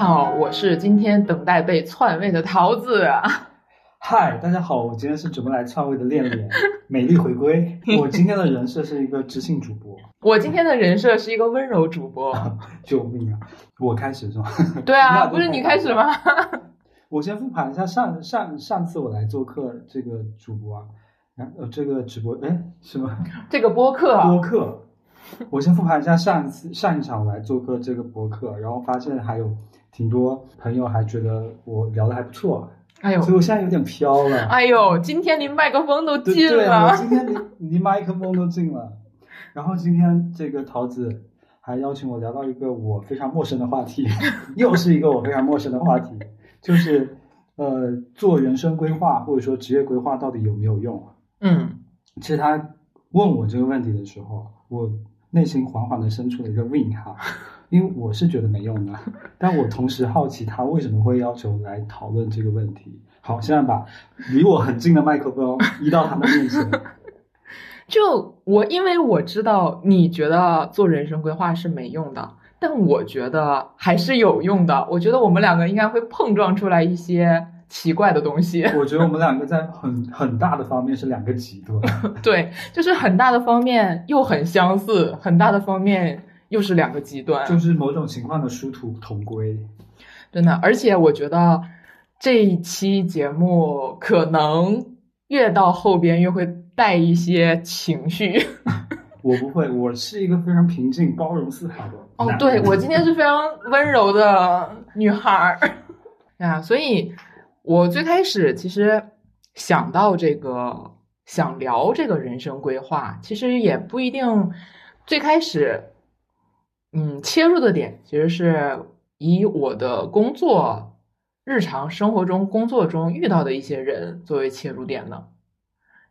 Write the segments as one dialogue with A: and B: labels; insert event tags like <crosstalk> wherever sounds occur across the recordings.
A: 好，我是今天等待被篡位的桃子。
B: 嗨，大家好，我今天是准备来篡位的恋恋，<laughs> 美丽回归。我今天的人设是一个知性主播，
A: 我今天的人设是一个温柔主播。<laughs>
B: 救命啊！我开始是吧？
A: 对啊，<laughs> 不是你开始吗？
B: 我先复盘一下上上上次我来做客这个主播啊，呃，这个直播哎什么？
A: 这个播客
B: 播客。我先复盘一下上一次上一场我来做客这个博客，然后发现还有挺多朋友还觉得我聊的还不错。
A: 哎呦，
B: 所以我现在有点飘了。
A: 哎呦，今天离麦克风都近了。
B: 对，我今天离离麦克风都近了。然后今天这个桃子还邀请我聊到一个我非常陌生的话题，<laughs> 又是一个我非常陌生的话题，就是呃，做人生规划或者说职业规划到底有没有用？
A: 嗯，
B: 其实他问我这个问题的时候，我内心缓缓的生出了一个问号。因为我是觉得没用的，<laughs> 但我同时好奇他为什么会要求来讨论这个问题。好，现在把离我很近的麦克风 <laughs> 移到他们面前。<laughs>
A: 就我，因为我知道你觉得做人生规划是没用的，但我觉得还是有用的。我觉得我们两个应该会碰撞出来一些奇怪的东西。
B: 我觉得我们两个在很很大的方面是两个极端。
A: 对，就是很大的方面又很相似，很大的方面。又是两个极端，
B: 就是某种情况的殊途同归，
A: 真的。而且我觉得这一期节目可能越到后边越会带一些情绪。<laughs>
B: 我不会，我是一个非常平静、包容、思考的。
A: 哦，对，我今天是非常温柔的女孩儿 <laughs> 啊，所以我最开始其实想到这个，想聊这个人生规划，其实也不一定最开始。嗯，切入的点其实是以我的工作、日常生活中、工作中遇到的一些人作为切入点的。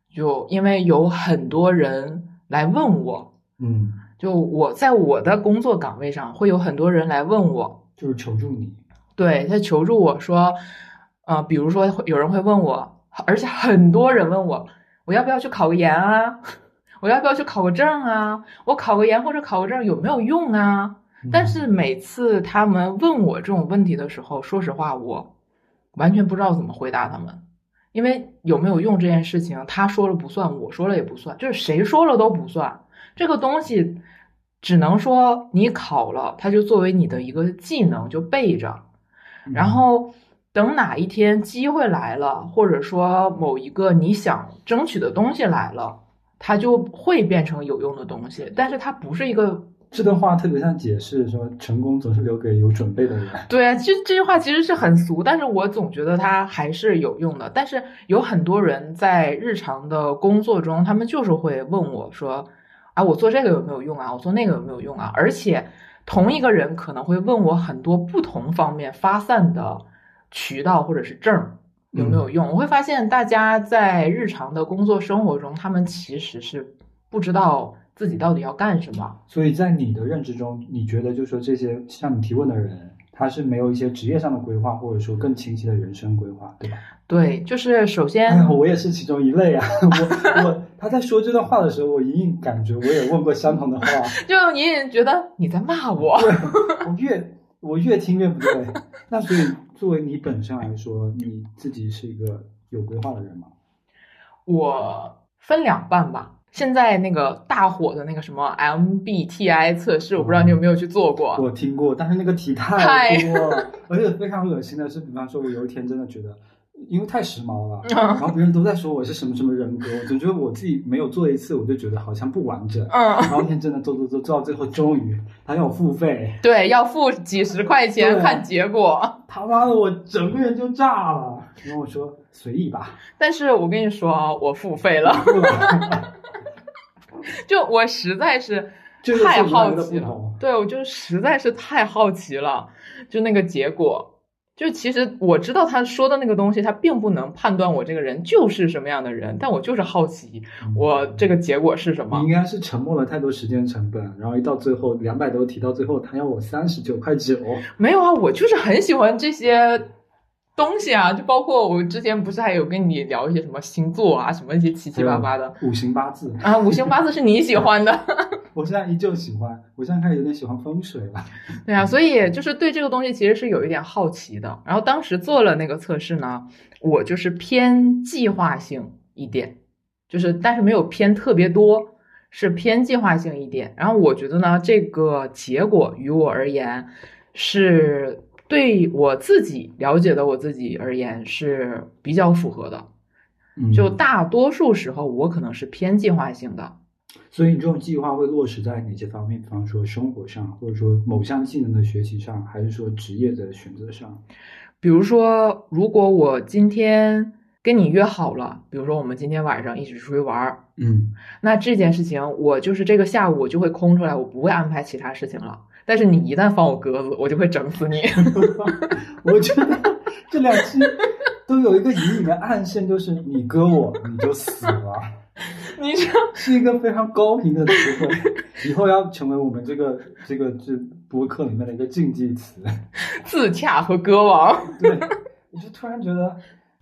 A: 就因为有很多人来问我，
B: 嗯，
A: 就我在我的工作岗位上会有很多人来问我，
B: 就是求助你。
A: 对他求助我说，呃，比如说有人会问我，而且很多人问我，我要不要去考个研啊？我要不要去考个证啊？我考个研或者考个证有没有用啊？但是每次他们问我这种问题的时候，说实话，我完全不知道怎么回答他们，因为有没有用这件事情，他说了不算，我说了也不算，就是谁说了都不算。这个东西只能说你考了，它就作为你的一个技能就备着，然后等哪一天机会来了，或者说某一个你想争取的东西来了。它就会变成有用的东西，但是它不是一个。
B: 这段话特别像解释说，成功总是留给有准备的人。
A: 对啊，其实这句话其实是很俗，但是我总觉得它还是有用的。但是有很多人在日常的工作中，他们就是会问我说：“啊，我做这个有没有用啊？我做那个有没有用啊？”而且同一个人可能会问我很多不同方面发散的渠道或者是证。有没有用？我会发现大家在日常的工作生活中，他们其实是不知道自己到底要干什么。
B: 所以在你的认知中，你觉得就是说这些向你提问的人，他是没有一些职业上的规划，或者说更清晰的人生规划，对吧？<laughs>
A: 对，就是首先，
B: 我也是其中一类啊。<laughs> 我我他在说这段话的时候，我隐隐感觉我也问过相同的话，<laughs>
A: 就隐隐觉得你在骂我。
B: 我越我越听越不对。那所以。作为你本身来说，你自己是一个有规划的人吗？
A: 我分两半吧。现在那个大火的那个什么 MBTI 测试，我不知道你有没有去做过。
B: 我听过，但是那个题太多了，而且非常恶心的是，比方说，我有一天真的觉得。因为太时髦了，<laughs> 然后别人都在说我是什么什么人格，我总觉得我自己没有做一次，我就觉得好像不完整。
A: 嗯，
B: 然后天真的做做做做到最后，终于他要我付费，
A: 对，要付几十块钱看结果。
B: 他妈的，我整个人就炸了。然后我说随意吧，
A: 但是我跟你说啊，我付费了，<laughs> 就我实在是太好奇了，对我就实在是太好奇了，就那个结果。就其实我知道他说的那个东西，他并不能判断我这个人就是什么样的人，但我就是好奇，我这个结果是什么？
B: 你应该是沉默了太多时间成本，然后一到最后两百多提到最后，他要我三十九块九。
A: 没有啊，我就是很喜欢这些东西啊，就包括我之前不是还有跟你聊一些什么星座啊，什么一些七七八八的
B: 五行八字
A: 啊，五行八字是你喜欢的。<laughs>
B: 我现在依旧喜欢，我现在开始有点喜欢风水了。
A: 对啊，所以就是对这个东西其实是有一点好奇的。然后当时做了那个测试呢，我就是偏计划性一点，就是但是没有偏特别多，是偏计划性一点。然后我觉得呢，这个结果于我而言是对我自己了解的我自己而言是比较符合的。
B: 嗯
A: 就大多数时候我可能是偏计划性的。
B: 所以你这种计划会落实在哪些方面？比方说生活上，或者说某项技能的学习上，还是说职业的选择上？
A: 比如说，如果我今天跟你约好了，比如说我们今天晚上一起出去玩儿，
B: 嗯，
A: 那这件事情我就是这个下午我就会空出来，我不会安排其他事情了。但是你一旦放我鸽子，我就会整死你。<laughs>
B: 我觉得这两期都有一个隐隐的暗线，就是你割我，你就死了，<laughs>
A: 你这
B: 是一个非常高频的词汇，以后要成为我们这个这个这播客里面的一个禁忌词。
A: 自洽和歌王，
B: 对，我就突然觉得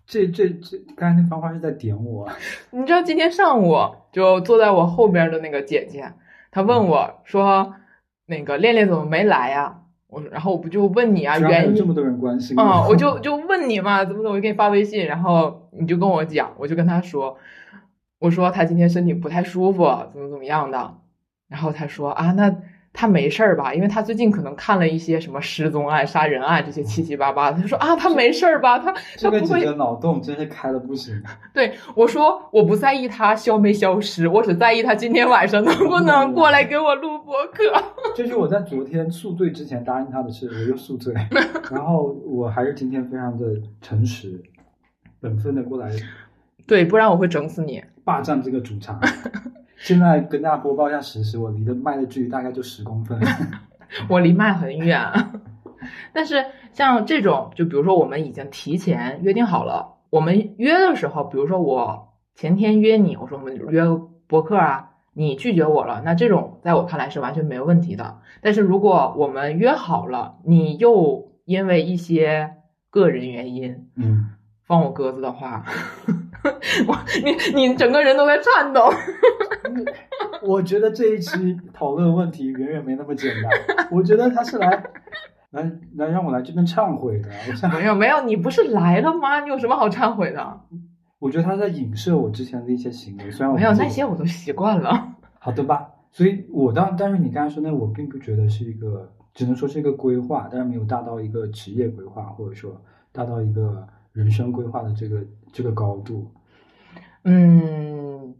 B: 这这这刚才那番话是在点我。
A: 你知道今天上午就坐在我后边的那个姐姐，她问我说：“那个恋恋怎么没来呀？”我，然后我不就问你啊，原因
B: 这么多人关心
A: 嗯，我就就问你嘛，怎么怎么，我就给你发微信，然后你就跟我讲，我就跟他说，我说他今天身体不太舒服，怎么怎么样的，然后他说啊，那他没事儿吧？因为他最近可能看了一些什么失踪案、杀人案这些七七八八的，他说啊，他没事儿吧？他
B: 这个
A: 他不会
B: 姐姐脑洞真是开的不行。<laughs>
A: 对我说，我不在意他消没消失，我只在意他今天晚上能不能过来给我录播客。<laughs>
B: 这是我在昨天宿醉之前答应他的事，我又宿醉，<laughs> 然后我还是今天非常的诚实、本分的过来
A: 对，不然我会整死你。
B: 霸占这个主场。现在跟大家播报一下实时，我离的麦的距离大概就十公分。<laughs>
A: 我离麦很远，<laughs> 但是像这种，就比如说我们已经提前约定好了，我们约的时候，比如说我前天约你，我说我们约博客啊，你拒绝我了，那这种在我看来是完全没有问题的。但是如果我们约好了，你又因为一些个人原因
B: 嗯，
A: 放我鸽子的话，<laughs> 我你你整个人都在颤抖。
B: 我觉得这一期讨论问题远远没那么简单。<laughs> 我觉得他是来来来让我来这边忏悔的。我想，
A: 没有没有，你不是来了吗？你有什么好忏悔的？
B: 我觉得他在影射我之前的一些行为，虽然我
A: 没有那些我都习惯了。
B: 好的吧，所以我当，但是你刚才说那，我并不觉得是一个，只能说是一个规划，但是没有大到一个职业规划，或者说大到一个人生规划的这个这个高度。
A: 嗯，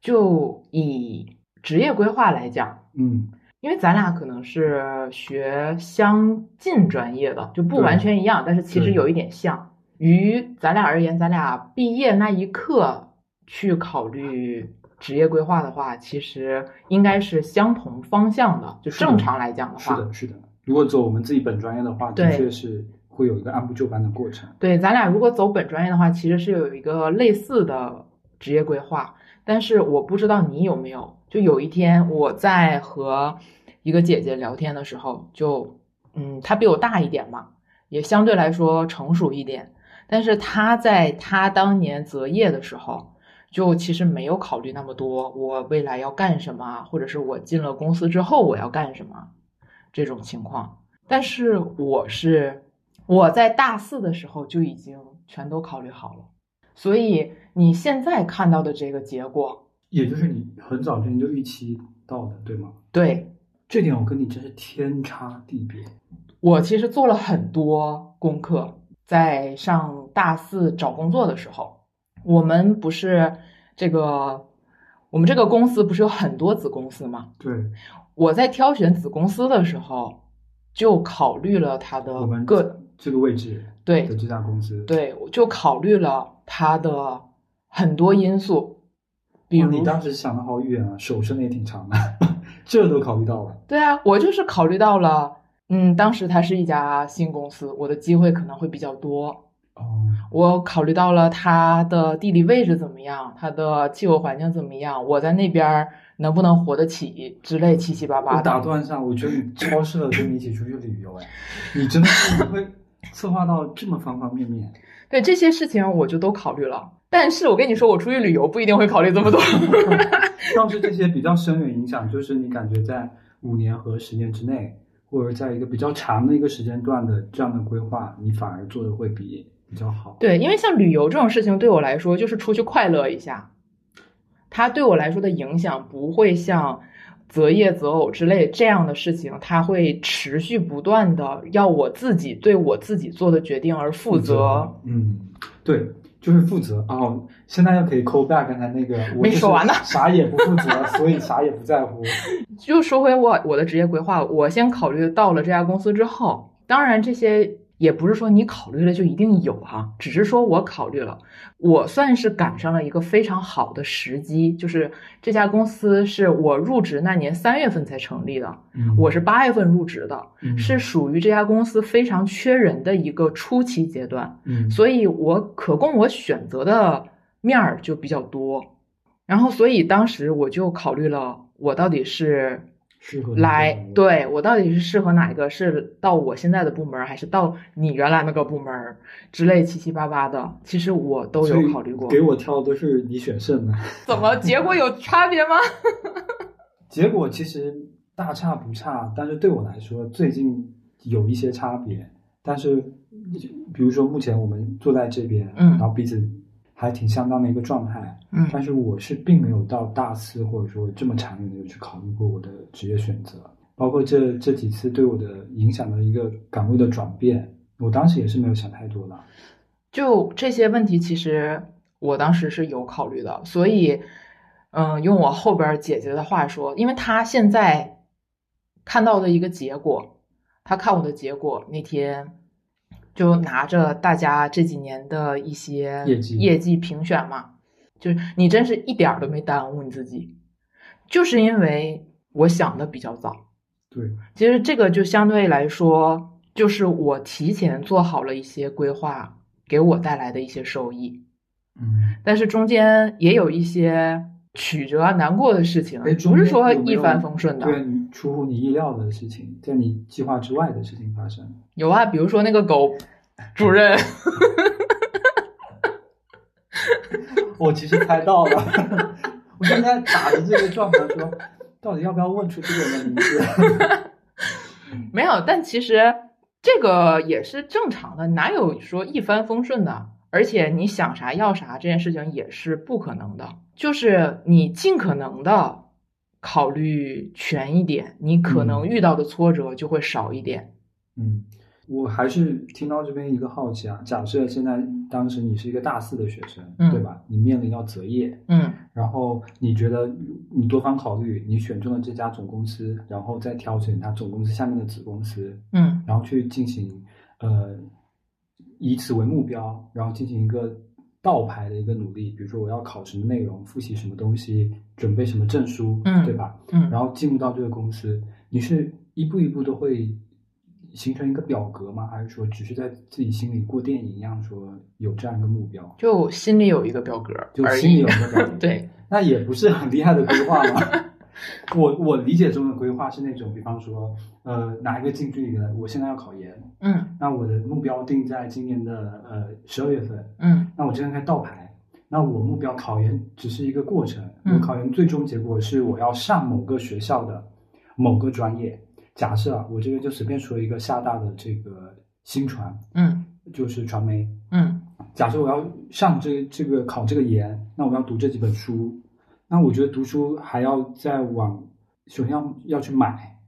A: 就以职业规划来讲，
B: 嗯
A: 因为咱俩可能是学相近专业的，就不完全一样，但是其实有一点像。于咱俩而言，咱俩毕业那一刻去考虑职业规划的话，其实应该是相同方向的。就正常来讲的话，
B: 是的，是的。如果走我们自己本专业的话，的确是会有一个按部就班的过程。
A: 对，咱俩如果走本专业的话，其实是有一个类似的职业规划，但是我不知道你有没有。就有一天我在和一个姐姐聊天的时候，就嗯，她比我大一点嘛，也相对来说成熟一点，但是她在她当年择业的时候，就其实没有考虑那么多，我未来要干什么，或者是我进了公司之后我要干什么这种情况。但是我是我在大四的时候就已经全都考虑好了，所以你现在看到的这个结果，
B: 也就是你很早之前就预期到的，对吗？
A: 对
B: 这点我跟你真是天差地别。
A: 我其实做了很多功课，在上大四找工作的时候，我们不是这个，我们这个公司不是有很多子公司吗？
B: 对，
A: 我在挑选子公司的时候，就考虑了它的
B: 我们
A: 各
B: 这个位置
A: 对
B: 的这家公司，
A: 对，我就考虑了它的很多因素，比如
B: 哦你当时想的好远啊，手伸的也挺长的，<laughs> 这都考虑到了。
A: 对啊，我就是考虑到了，嗯，当时它是一家新公司，我的机会可能会比较多。
B: 哦，
A: 我考虑到了它的地理位置怎么样，它的气候环境怎么样，我在那边儿能不能活得起之类七七八八
B: 我打。断一下，我觉得你超适合跟你一起出去旅游，哎，你真的是会 <laughs> 策划到这么方方面面。
A: 对这些事情我就都考虑了，但是我跟你说，我出去旅游不一定会考虑这么多。<laughs>
B: 倒是这些比较深远影响，就是你感觉在五年和十年之内，或者在一个比较长的一个时间段的这样的规划，你反而做的会比比较好。
A: 对，因为像旅游这种事情，对我来说就是出去快乐一下，它对我来说的影响不会像择业择偶之类这样的事情，它会持续不断的要我自己对我自己做的决定而负责。
B: 嗯，对，就是负责。哦，现在又可以 back 刚才那个，我就是
A: 没说完呢
B: 啥也不负责，所以啥也不在乎。<laughs>
A: 就说回我我的职业规划，我先考虑到了这家公司之后，当然这些也不是说你考虑了就一定有哈、只是说我考虑了，我算是赶上了一个非常好的时机，就是这家公司是我入职那年三月份才成立的，
B: 嗯
A: 我是八月份入职的，
B: 嗯
A: 是属于这家公司非常缺人的一个初期阶段，
B: 嗯，
A: 所以我可供我选择的面儿就比较多，然后所以当时我就考虑了，我到底是
B: 适合
A: 来对我到底是适合哪一个？是到我现在的部门，还是到你原来那个部门儿之类七七八八的？其实我都有考虑过。
B: 给我挑的都是你选剩的，<laughs>
A: 怎么结果有差别吗？<laughs>
B: 结果其实大差不差，但是对我来说最近有一些差别。但是，比如说目前我们坐在这边，
A: 嗯
B: 然后彼此还挺相当的一个状态，
A: 嗯
B: 但是我是并没有到大四或者说这么长远的去考虑过我的职业选择，包括这这几次对我的影响的一个岗位的转变，我当时也是没有想太多的。
A: 就这些问题，其实我当时是有考虑的，所以，嗯，用我后边姐姐的话说，因为她现在看到的一个结果，她看我的结果那天就拿着大家这几年的一些
B: 业绩
A: 业绩评选嘛，就是你真是一点儿都没耽误你自己，就是因为我想的比较早。
B: 对，
A: 其实这个就相对来说，就是我提前做好了一些规划，给我带来的一些收益。
B: 嗯，
A: 但是中间也有一些曲折啊、难过的事情，不是说一帆风顺的。
B: 对你出乎你意料的事情，在你计划之外的事情发生。
A: 有啊，比如说那个狗 <laughs> 主任，<laughs>
B: 我其实猜到了，<laughs> 我现在打着这个状态说，到底要不要问出这个人的名字？
A: 没有，但其实这个也是正常的，哪有说一帆风顺的？而且你想啥要啥这件事情也是不可能的，就是你尽可能的考虑全一点，你可能
B: 嗯
A: 遇到的挫折就会少一点。
B: 嗯，我还是听到这边一个好奇啊，假设现在当时你是一个大四的学生，
A: 嗯
B: 对吧？你面临要择业，
A: 嗯
B: 然后你觉得你多方考虑，你选中了这家总公司，然后再挑选它总公司下面的子公司，
A: 嗯
B: 然后去进行呃以此为目标，然后进行一个倒排的一个努力，比如说我要考什么内容，复习什么东西，准备什么证书，
A: 嗯
B: 对吧？
A: 嗯，
B: 然后进入到这个公司，你是一步一步都会形成一个表格吗？还是说只是在自己心里过电影一样说有这样一个目标？
A: 就心里有一个表格
B: 就心里有。一个表格，<laughs>
A: 对，
B: 那也不是很厉害的规划嘛。我我理解中的规划是那种，比方说，呃，拿一个近距离的，我现在要考研，
A: 嗯。
B: 那我的目标定在今年的呃十二月份，
A: 嗯。
B: 那我这样开倒排，那我目标考研只是一个过程，
A: 嗯。
B: 我考研最终结果是我要上某个学校的某个专业。假设啊，我这边就随便说一个厦大的这个新传，
A: 嗯。
B: 就是传媒。
A: 嗯。
B: 假设我要上这这个考这个研，那我要读这几本书，那我觉得读书还要再往，首先要要去买，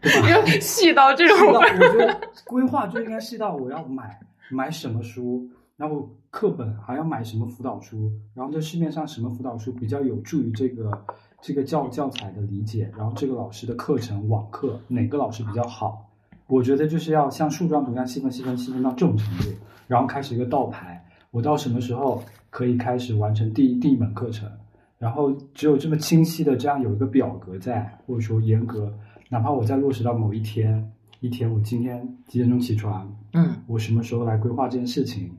B: 对吧？<laughs>
A: 要细到这
B: 细到
A: 种
B: 我觉得 <laughs> 规划就应该细到我要买买什么书，然后课本还要买什么辅导书，然后这市面上什么辅导书比较有助于这个这个教教材的理解，然后这个老师的课程网课哪个老师比较好，我觉得就是要像树状图一样细分细分细分到这种程度，然后开始一个倒排，我到什么时候可以开始完成第一第一门课程，然后只有这么清晰的这样有一个表格在，或者说严格，哪怕我在落实到某一天，一天我今天几点钟起床，
A: 嗯
B: 我什么时候来规划这件事情，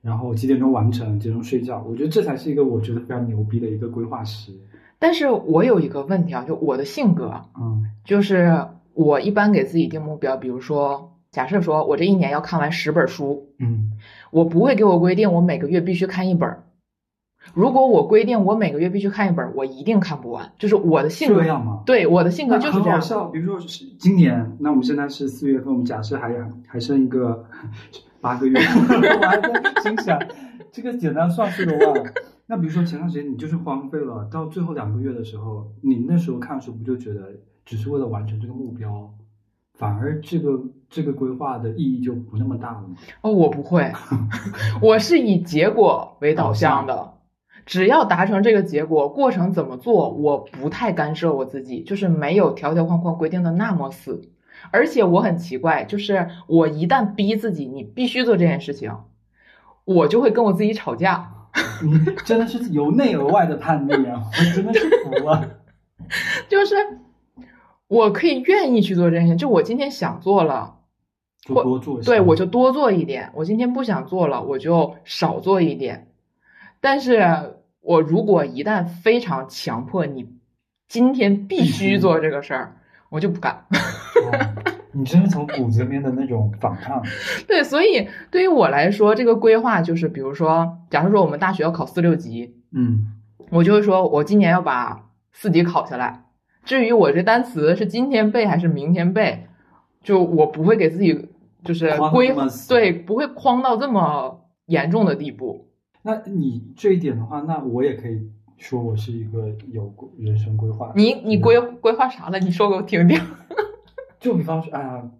B: 然后几点钟完成，几点钟睡觉，我觉得这才是一个我觉得非常牛逼的一个规划师。
A: 但是我有一个问题啊，就我的性格，
B: 嗯
A: 就是我一般给自己定目标，比如说，假设说我这一年要看完十本书，
B: 嗯
A: 我不会给我规定我每个月必须看一本儿，如果我规定我每个月必须看一本，我一定看不完。就是我的性格
B: 这，样吗？
A: 对我的性格就是这样。
B: 很好笑。比如说是今年，那我们现在是四月份，我们假设还还剩一个八个月，<laughs> 我还在心想这个简单算术的话。那比如说前段时间你就是荒废了，到最后两个月的时候，你那时候看书不就觉得只是为了完成这个目标，反而这个这个规划的意义就不那么大了吗？
A: 哦，我不会，我是以结果为导向的。只要达成这个结果，过程怎么做，我不太干涉我自己，就是没有条条框框规定的那么死。而且我很奇怪，就是我一旦逼自己，你必须做这件事情，我就会跟我自己吵架。
B: 你真的是由内而外的叛逆啊！我真的是服了。<laughs>
A: 就是我可以愿意去做这件事，就我今天想做了，
B: 就多做
A: 对我就多做一点；我今天不想做了，我就少做一点。但是我如果一旦非常强迫你今天必须做这个事儿，我就不干。
B: 哦你真是从骨子里面的那种反抗。
A: 对，所以对于我来说，这个规划就是，比如说，假如说我们大学要考四六级，
B: 嗯，
A: 我就会说我今年要把四级考下来。至于我这单词是今天背还是明天背，就我不会给自己就是规对，不会框到这么严重的地步。
B: 那你这一点的话，那我也可以说我是一个有人生规划的。
A: 你你规规划啥了？你说给我听听。<laughs>
B: 就比方说，哎呀，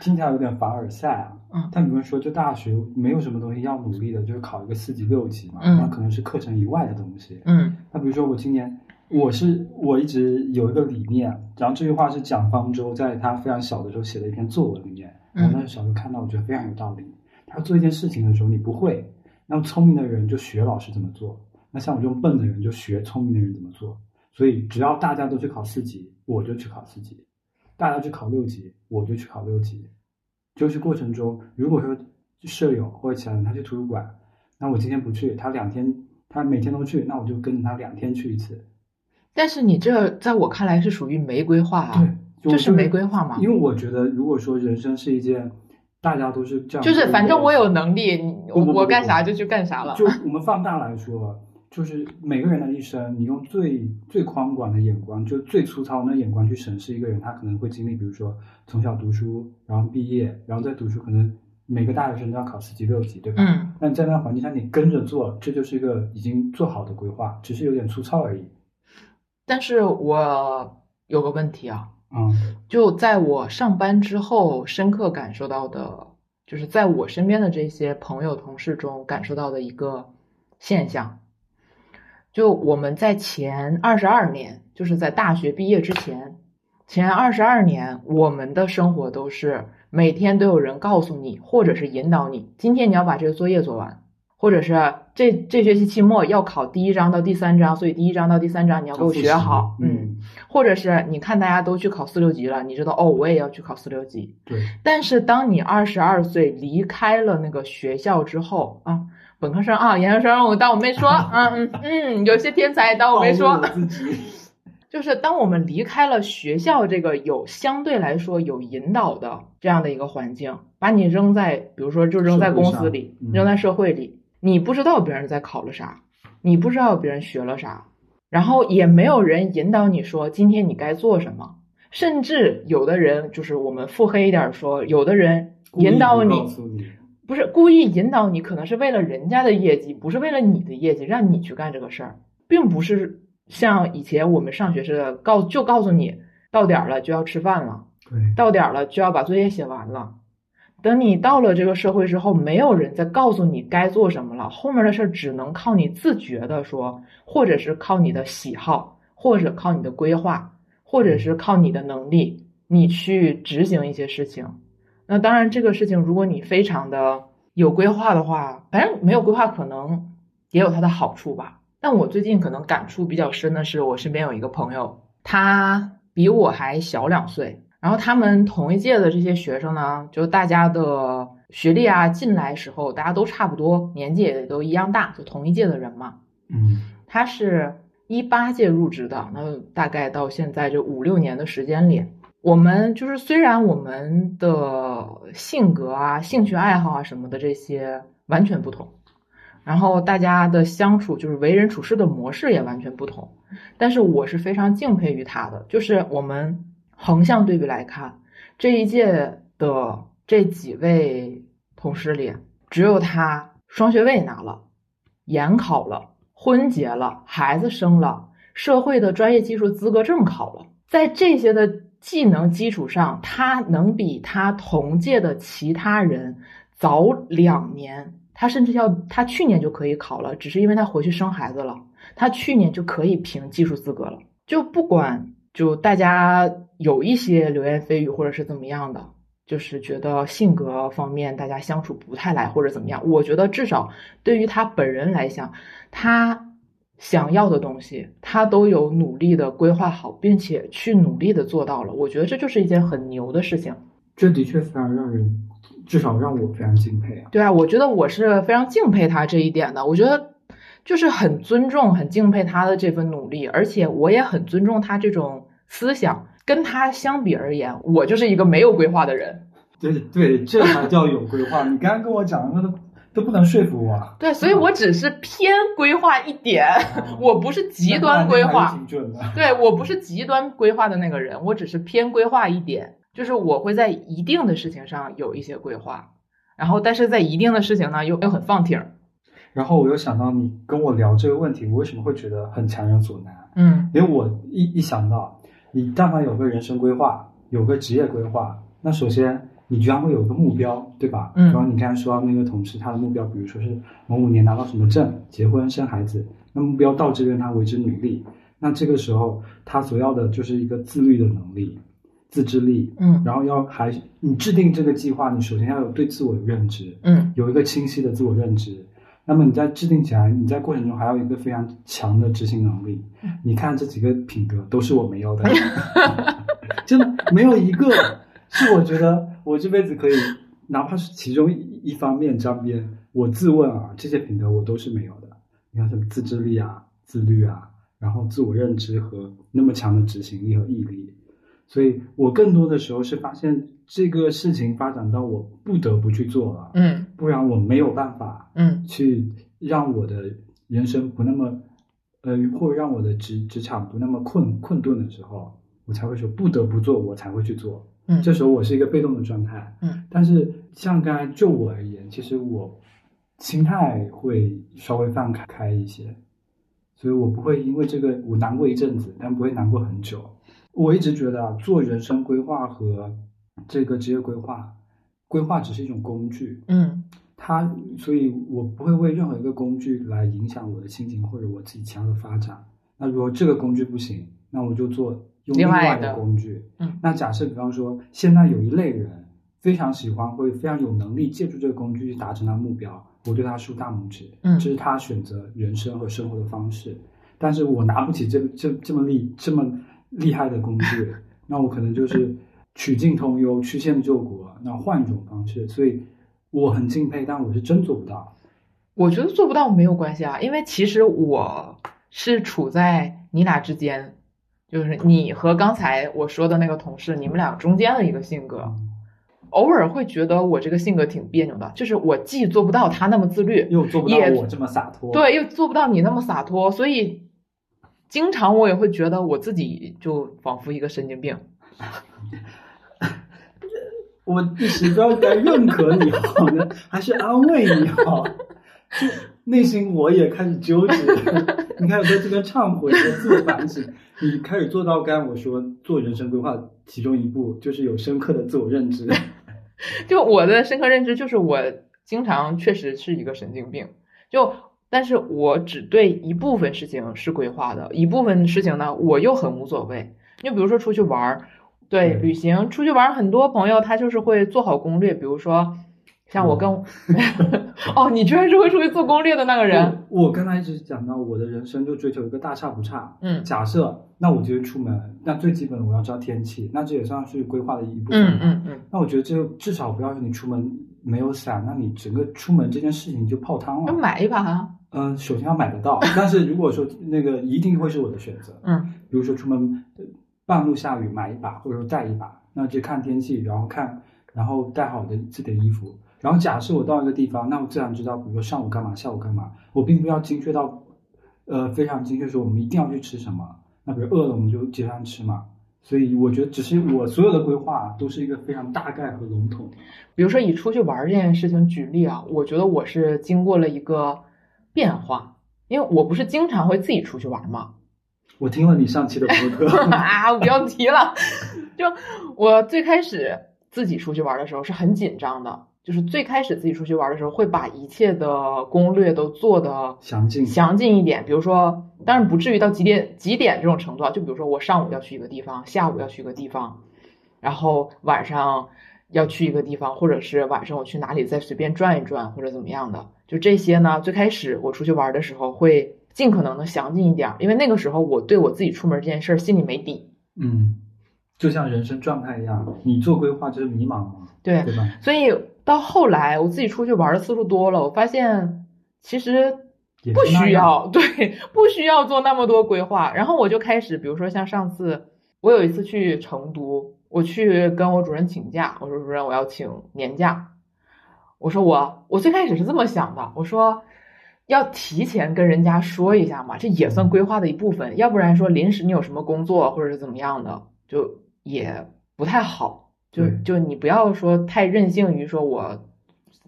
B: 听起来有点凡尔赛啊。
A: 嗯
B: 但比方说，就大学没有什么东西要努力的，就是考一个四级六级嘛，
A: 嗯
B: 那可能是课程以外的东西。
A: 嗯
B: 那比如说我今年，我是我一直有一个理念，然后这句话是蒋方舟在他非常小的时候写的一篇作文里面，然后那时候小时候看到，我觉得非常有道理。他做一件事情的时候，你不会，那聪明的人就学老师怎么做，那像我这种笨的人就学聪明的人怎么做。所以只要大家都去考四级，我就去考四级；大家去考六级，我就去考六级。就是过程中，如果说舍友或者其他人他去图书馆，那我今天不去，他两天他每天都去，那我就跟着他两天去一次。
A: 但是你这在我看来是属于没规划啊，
B: 对，
A: 这是没规划吗？
B: 因为我觉得，如果说人生是一件大家都是这样，
A: 就是反正我有能力，我我干啥就去干啥了。
B: 就我们放大来说，就是每个人的一生，你用最最宽广的眼光，就最粗糙的眼光去审视一个人，他可能会经历，比如说从小读书，然后毕业，然后再读书，可能每个大学生都要考四级六级，对吧？
A: 嗯，
B: 那你在那环境下，你跟着做，这就是一个已经做好的规划，只是有点粗糙而已。
A: 但是我有个问题啊，
B: 嗯。
A: 就在我上班之后，深刻感受到的，就是在我身边的这些朋友、同事中感受到的一个现象，就我们在前二十二年，就是在大学毕业之前，前二十二年，我们的生活都是每天都有人告诉你，或者是引导你，今天你要把这个作业做完，或者是这这学期期末要考第一章到第三章，所以第一章到第三章你要给我学好，
B: 嗯，
A: 或者是你看大家都去考四六级了，你知道哦，我也要去考四六级。
B: 对，
A: 但是当你二十二岁离开了那个学校之后啊，本科生啊，研究生我当我没说，<laughs> 嗯嗯嗯，有些天才当我没说 <laughs> 就是当我们离开了学校这个有相对来说有引导的这样的一个环境，把你扔在比如说就扔在公司里，
B: 嗯。
A: 扔在社会里，你不知道别人在考了啥，你不知道别人学了啥，然后也没有人引导你说今天你该做什么，甚至有的人就是我们腹黑一点说，有的人引导你
B: 你，
A: 不是故意引导你，可能是为了人家的业绩，不是为了你的业绩，让你去干这个事儿，并不是像以前我们上学似的告就告诉你到点儿了就要吃饭了，
B: 对，
A: 到点儿了就要把作业写完了。等你到了这个社会之后，没有人再告诉你该做什么了，后面的事儿只能靠你自觉的说，或者是靠你的喜好，或者靠你的规划，或者是靠你的能力，你去执行一些事情。那当然，这个事情如果你非常的有规划的话，反正没有规划可能也有它的好处吧。但我最近可能感触比较深的是，我身边有一个朋友，他比我还小两岁，然后他们同一届的这些学生呢，就大家的学历啊，进来时候大家都差不多，年纪也都一样大，就同一届的人嘛。
B: 嗯
A: 他是一八届入职的，那大概到现在这五六年的时间里，我们就是虽然我们的性格啊、兴趣爱好啊什么的这些完全不同，然后大家的相处就是为人处事的模式也完全不同。但是我是非常敬佩于他的，就是我们横向对比来看，这一届的这几位同事里，只有他双学位拿了，研考了，婚结了，孩子生了，社会的专业技术资格证考了，在这些的技能基础上，他能比他同届的其他人早两年。他甚至要他去年就可以考了，只是因为他回去生孩子了。他去年就可以评技术资格了。就不管就大家有一些流言蜚语或者是怎么样的，就是觉得性格方面大家相处不太来或者怎么样。我觉得至少对于他本人来讲，他想要的东西他都有努力的规划好，并且去努力的做到了。我觉得这就是一件很牛的事情。
B: 这的确非常让人。至少让我非常敬佩啊！
A: 对啊，我觉得我是非常敬佩他这一点的。我觉得就是很尊重、很敬佩他的这份努力，而且我也很尊重他这种思想。跟他相比而言，我就是一个没有规划的人。
B: 对对，这才叫有规划。你刚刚跟我讲的都都不能说服我。
A: 对，所以我只是偏规划一点，我不是极端规划。对我不是极端规划的那个人，我只是偏规划一点。就是我会在一定的事情上有一些规划，然后但是在一定的事情呢又又很放挺。
B: 然后我又想到你跟我聊这个问题，我为什么会觉得很强人所难？
A: 嗯，
B: 因为我一一想到你但凡有个人生规划，有个职业规划，那首先你居然会有个目标，对吧？
A: 嗯。
B: 然后你刚才说到那个同事，他的目标，比如说是某五年拿到什么证，结婚生孩子，那目标到这边他为之努力，那这个时候他所要的就是一个自律的能力。自制力，
A: 嗯，
B: 然后要还你制定这个计划，你首先要有对自我的认知，
A: 嗯，
B: 有一个清晰的自我认知。那么你在制定起来，你在过程中还有一个非常强的执行能力。你看这几个品德都是我没有的，<laughs> 真的没有一个是我觉得我这辈子可以，哪怕是其中一方面沾边，我自问啊，这些品德我都是没有的。你看什么自制力啊、自律啊，然后自我认知和那么强的执行力和毅力。所以我更多的时候是发现这个事情发展到我不得不去做了，
A: 嗯，
B: 不然我没有办法，
A: 嗯，
B: 去让我的人生不那么，呃，或者让我的职职场不那么困困顿的时候，我才会说不得不做，我才会去做，
A: 嗯，
B: 这时候我是一个被动的状态，
A: 嗯，
B: 但是像刚才就我而言，其实我心态会稍微放开一些，所以我不会因为这个我难过一阵子，但不会难过很久。我一直觉得啊，做人生规划和这个职业规划，规划只是一种工具。
A: 嗯，
B: 它，所以我不会为任何一个工具来影响我的心情或者我自己其他的发展。那如果这个工具不行，那我就做用另外的工具。
A: 嗯，
B: 那假设比方说，现在有一类人非常喜欢，会非常有能力借助这个工具去达成他目标，我对他竖大拇指。
A: 嗯，
B: 这是他选择人生和生活的方式。但是我拿不起这这这么力这么。厉害的工具，<laughs> 那我可能就是曲径通幽、曲线救国，那换一种方式。所以我很敬佩，但我是真做不到。
A: 我觉得做不到没有关系啊，因为其实我是处在你俩之间，就是你和刚才我说的那个同事，你们俩中间的一个性格。偶尔会觉得我这个性格挺别扭的，就是我既做不到他那么自律，
B: 又做不到我这么洒脱，
A: 对，又做不到你那么洒脱，所以。经常我也会觉得我自己就仿佛一个神经病，<laughs>
B: 我一时不知道该认可你好呢，还是安慰你好，<laughs> 就内心我也开始纠结。<laughs> 你看我，在这边忏悔和自我反省，你开始做到刚才我说做人生规划其中一步，就是有深刻的自我认知。
A: 就我的深刻认知，就是我经常确实是一个神经病，就。但是我只对一部分事情是规划的，一部分事情呢，我又很无所谓。你比如说出去玩儿，对旅行出去玩儿，很多朋友他就是会做好攻略。比如说，像我跟 <laughs> 哦，你居然是会出去做攻略的那个人。
B: 我刚才一直讲到我的人生就追求一个大差不差。
A: 嗯，
B: 假设那我今天出门，那最基本的我要知道天气，那这也算是规划的一部分。
A: 嗯嗯嗯。
B: 那我觉得这至少不要说你出门没有伞，那你整个出门这件事情就泡汤了。
A: 要买一把啊。
B: 嗯，首先要买得到，但是如果说那个一定会是我的选择，
A: 嗯，
B: 比如说出门半路下雨买一把，或者说带一把，那就看天气，然后看，然后带好的自己的衣服，然后假设我到一个地方，那我自然知道，比如说上午干嘛，下午干嘛，我并不要精确到，呃，非常精确说我们一定要去吃什么。那比如饿了，我们就街上吃嘛。所以我觉得，只是我所有的规划都是一个非常大概和笼统。
A: 比如说以出去玩这件事情举例啊，我觉得我是经过了一个变化，因为我不是经常会自己出去玩嘛。
B: 我听了你上期的播客 <laughs>
A: 啊，不要提了。就我最开始自己出去玩的时候是很紧张的，就是最开始自己出去玩的时候会把一切的攻略都做的
B: 详尽
A: 详尽一点。比如说，当然不至于到几点几点这种程度啊。就比如说我上午要去一个地方，下午要去一个地方，然后晚上要去一个地方，或者是晚上我去哪里再随便转一转或者怎么样的。就这些呢，最开始我出去玩的时候会。尽可能的详尽一点，因为那个时候我对我自己出门这件事儿心里没底。
B: 嗯，就像人生状态一样，你做规划就是迷茫嘛，
A: 对
B: 对吧？
A: 所以到后来我自己出去玩的次数多了，我发现其实不需要，对，不需要做那么多规划。然后我就开始，比如说像上次我有一次去成都，我去跟我主任请假，我说主任我要请年假，我说我我最开始是这么想的，我说。要提前跟人家说一下嘛，这也算规划的一部分。要不然说临时你有什么工作或者是怎么样的，就也不太好。就就你不要说太任性于说我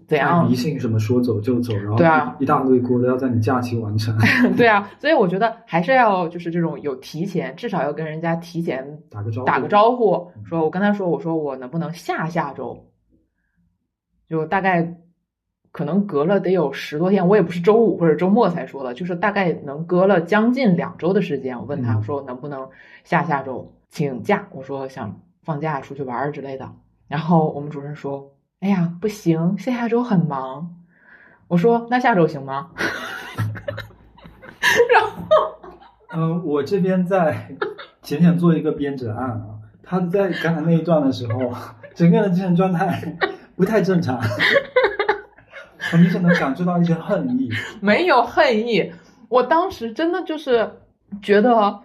A: 怎样
B: 迷信什么说走就走，然后
A: 对啊
B: 一大堆锅都要在你假期完成。<laughs>
A: 对啊，所以我觉得还是要就是这种有提前，至少要跟人家提前
B: 打个招呼，
A: 打个招呼，说我跟他说，我说我能不能下下周，就大概。可能隔了得有十多天，我也不是周五或者周末才说的，就是大概能隔了将近两周的时间。我问他说能不能下下周请假，我说想放假出去玩之类的。然后我们主任说：“哎呀，不行，下下周很忙。”我说：“那下周行吗？” <laughs> 然后，
B: 嗯，我这边在浅浅做一个编者案啊，他在刚才那一段的时候，整个人的精神状态不太正常。很明显能感受到一些恨意，
A: 没有恨意。我当时真的就是觉得，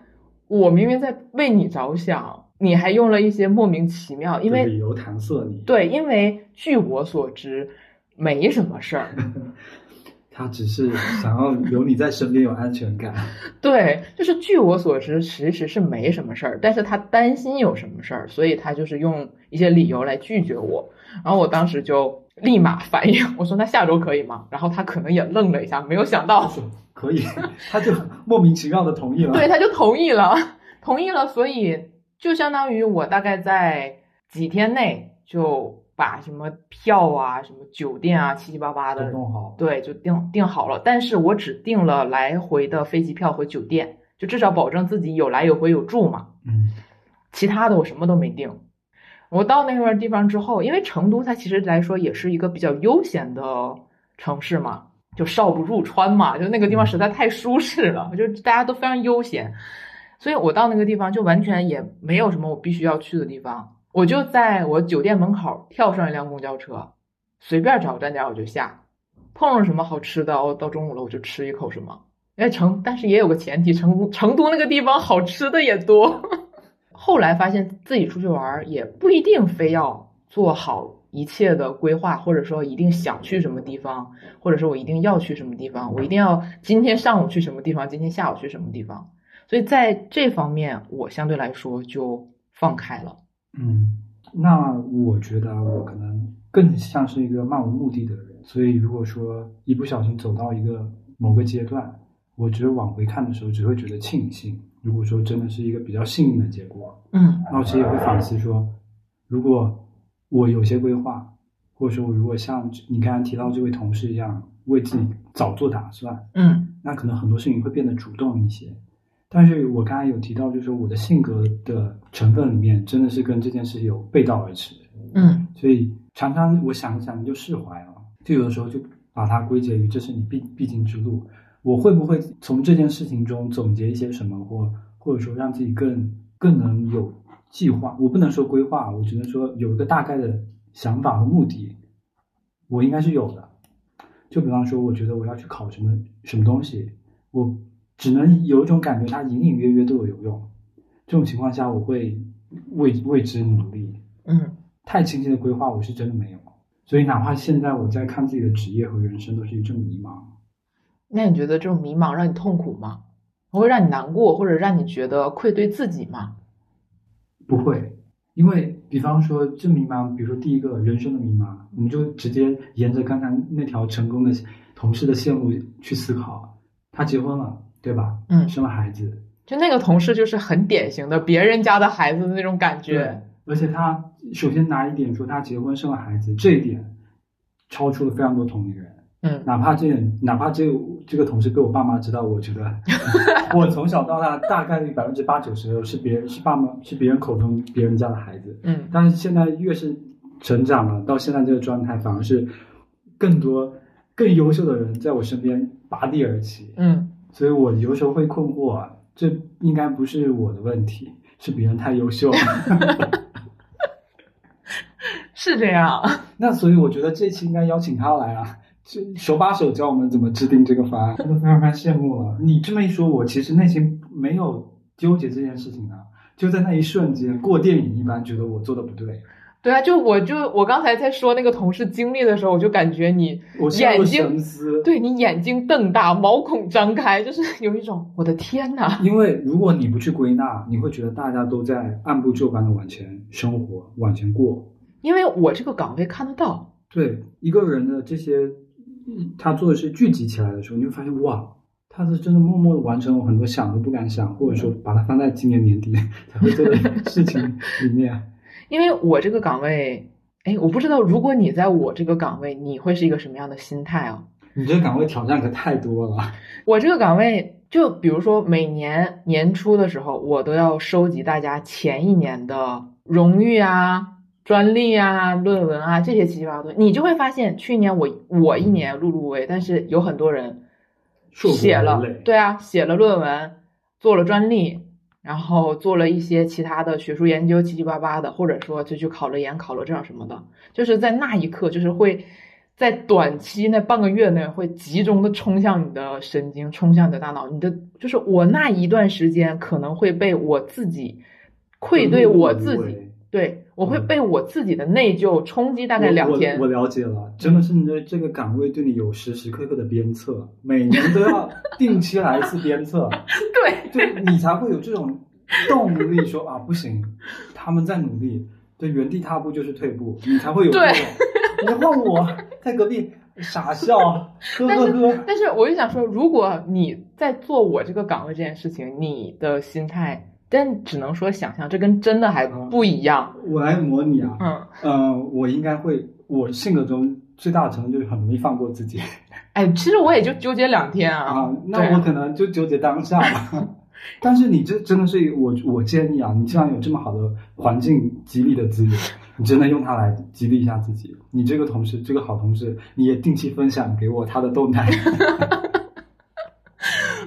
A: 我明明在为你着想，你还用了一些莫名其妙，因为
B: 理由搪塞你。
A: 对，因为据我所知，没什么事儿。<laughs>
B: 他只是想要有你在身边有安全感。<laughs>
A: 对，就是据我所知，其实是没什么事儿，但是他担心有什么事儿，所以他就是用一些理由来拒绝我。然后我当时就。立马反应，<laughs> 我说那下周可以吗？然后他可能也愣了一下，没有想到
B: 可以，他就莫名其妙的同意了。
A: 对，他就同意了，同意了，所以就相当于我大概在几天内就把什么票啊、什么酒店啊、七七八八的
B: 弄好，
A: 对，就订订好了。但是我只订了来回的飞机票和酒店，就至少保证自己有来有回有住嘛。
B: 嗯，
A: 其他的我什么都没订。我到那块地方之后，因为成都它其实来说也是一个比较悠闲的城市嘛，就少不入川嘛，就那个地方实在太舒适了，就大家都非常悠闲，所以我到那个地方就完全也没有什么我必须要去的地方，我就在我酒店门口跳上一辆公交车，随便找个站点我就下，碰上什么好吃的，我到中午了我就吃一口什么。哎，成，但是也有个前提，成都成都那个地方好吃的也多。<laughs> 后来发现自己出去玩也不一定非要做好一切的规划，或者说一定想去什么地方，或者说我一定要去什么地方，我一定要今天上午去什么地方，今天下午去什么地方。所以在这方面，我相对来说就放开了。
B: 嗯，那我觉得我可能更像是一个漫无目的的人，所以如果说一不小心走到一个某个阶段，我只有往回看的时候，只会觉得庆幸。如果说真的是一个比较幸运的结果，
A: 嗯，
B: 那我其实也会反思说，如果我有些规划，或者说我如果像你刚才提到这位同事一样，为自己早做打算，
A: 嗯，
B: 那可能很多事情会变得主动一些。但是我刚才有提到，就是我的性格的成分里面，真的是跟这件事有背道而驰，
A: 嗯，
B: 所以常常我想一想就释怀了，就有的时候就把它归结于这是你必必经之路。我会不会从这件事情中总结一些什么，或或者说让自己更更能有计划？我不能说规划，我只能说有一个大概的想法和目的，我应该是有的。就比方说，我觉得我要去考什么什么东西，我只能有一种感觉，它隐隐约约对我有用。这种情况下，我会为为之努力。
A: 嗯，
B: 太清晰的规划，我是真的没有。所以哪怕现在我在看自己的职业和人生，都是一阵迷茫。
A: 那你觉得这种迷茫让你痛苦吗？会让你难过，或者让你觉得愧对自己吗？
B: 不会，因为比方说这迷茫，比如说第一个人生的迷茫，我们就直接沿着刚才那条成功的同事的线路去思考。他结婚了，对吧？
A: 嗯，
B: 生了孩子，
A: 就那个同事就是很典型的别人家的孩子的那种感觉。
B: 而且他首先拿一点说他结婚生了孩子，这一点超出了非常多同龄人。
A: 嗯，
B: 哪怕这哪怕这这个同事被我爸妈知道，我觉得 <laughs> 我从小到大大概率百分之八九十是别人是爸妈是别人口中别人家的孩子。
A: 嗯，
B: 但是现在越是成长了，到现在这个状态，反而是更多更优秀的人在我身边拔地而起。
A: 嗯，
B: 所以我有时候会困惑，啊，这应该不是我的问题，是别人太优秀了。<laughs>
A: 是这样。<laughs>
B: 那所以我觉得这期应该邀请他来啊。就手把手教我们怎么制定这个方案，真的非常非常羡慕了。你这么一说，我其实内心没有纠结这件事情啊，就在那一瞬间过电影一般，觉得我做的不对。
A: 对啊，就我就我刚才在说那个同事经历的时候，我就感觉你眼睛对你眼睛瞪大，毛孔张开，就是有一种我的天呐。
B: 因为如果你不去归纳，你会觉得大家都在按部就班的往前生活，往前过。
A: 因为我这个岗位看得到，
B: 对一个人的这些。他做的是聚集起来的时候，你会发现哇，他是真的默默的完成我很多想都不敢想，或者说把它放在今年年底 <laughs> 才会做的事情里面。
A: 因为我这个岗位，哎，我不知道如果你在我这个岗位，你会是一个什么样的心态啊？
B: 你这个岗位挑战可太多了。
A: 我这个岗位，就比如说每年年初的时候，我都要收集大家前一年的荣誉啊。专利啊，论文啊，这些七七八八的，你就会发现，去年我我一年碌碌无为，但是有很多人写了，对啊，写了论文，做了专利，然后做了一些其他的学术研究，七七八八的，或者说就去考了研、考了证什么的，就是在那一刻，就是会在短期那半个月内会集中的冲向你的神经，冲向你的大脑，你的就是我那一段时间可能会被我自己愧对我自己。对，我会被我自己的内疚冲击，大概两天。
B: 我了解了，真的是你的这个岗位对你有时时刻刻的鞭策，每年都要定期来一次鞭策。<laughs>
A: 对，
B: 就你才会有这种动力，说啊，不行，他们在努力，对，原地踏步就是退步，你才会有。
A: 对，
B: 你换我在隔壁傻笑，呵呵呵。
A: 但是我就想说，如果你在做我这个岗位这件事情，你的心态。但只能说想象，这跟真的还不一样。
B: 我来模拟啊，
A: 嗯，
B: 呃，我应该会，我性格中最大的成分就是很容易放过自己。<laughs>
A: 哎，其实我也就纠结两天啊。
B: 啊，<laughs> 那我可能就纠结当下吧。<laughs> 但是你这真的是我，我建议啊，你既然有这么好的环境激励的资源，你真的用它来激励一下自己。你这个同事，这个好同事，你也定期分享给我他的动态。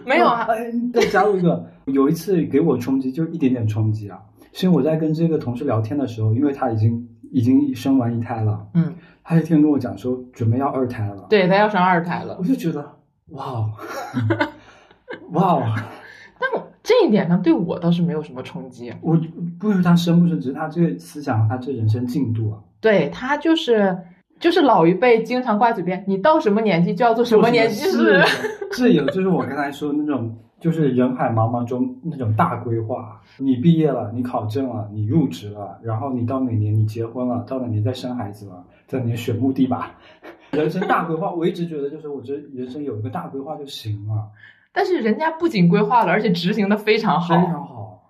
A: 没有啊，
B: 哎，再加入一个，有一次给我冲击，就一点点冲击啊。是因为我在跟这个同事聊天的时候，因为他已经已经生完一胎了，
A: 嗯，
B: 他一天跟我讲说准备要二胎了，
A: 对他要生二胎了，
B: 我就觉得哇，哇，<laughs> <laughs>
A: 但我这一点上对我倒是没有什么冲击，
B: 我不是他生不生，只是他这个思想，他这人生进度啊，
A: 对他就是就是老一辈经常挂嘴边，你到什么年纪就要做什么年纪
B: 是。这有就是我刚才说那种，就是人海茫茫中那种大规划。你毕业了，你考证了，你入职了，然后你到哪年你结婚了，到哪年再生孩子了，在哪年选墓地吧。<laughs> 人生大规划，我一直觉得就是我觉得人生有一个大规划就行了。
A: 但是人家不仅规划了，而且执行的非常好，
B: 非常好，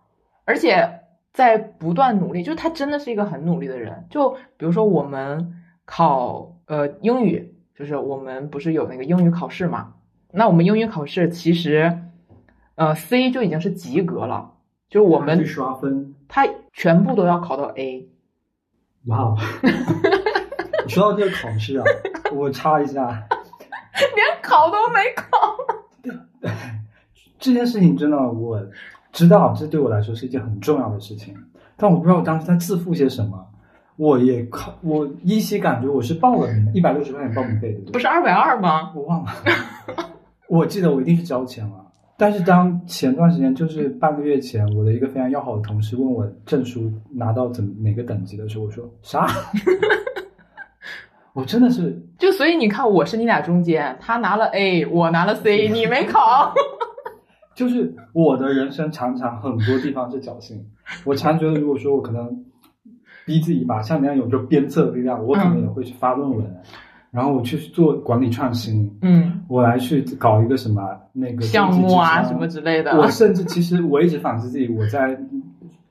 A: 而且在不断努力。就是他真的是一个很努力的人。就比如说我们考呃英语，就是我们不是有那个英语考试嘛。那我们英语考试其实，呃，C 就已经是及格了，就是我们
B: 刷分，
A: 他全部都要考到 A。
B: 哇哦！<laughs> 说到这个考试啊，我插一下，
A: 连考都没考。
B: 这件事情真的，我知道这对我来说是一件很重要的事情，但我不知道我当时在自负些什么。我也考，我依稀感觉我是报了 <laughs> 一百六十块钱报名费的，
A: 不是二百二吗？
B: 我忘了。我记得我一定是交钱了，但是当前段时间就是半个月前，我的一个非常要好的同事问我证书拿到怎哪个等级的时候，我说啥？<laughs> 我真的是
A: 就所以你看，我是你俩中间，他拿了 A，我拿了 C，<laughs> 你没考。
B: 就是我的人生常常很多地方是侥幸。我常觉得，如果说我可能逼自己一把，像你那样有着鞭策的力量，我可能也会去发论文，然后我去做管理创新，
A: 嗯，
B: 我来去搞一个什么那个
A: 项目啊什么之类的。
B: 我甚至其实我一直反思自己，我在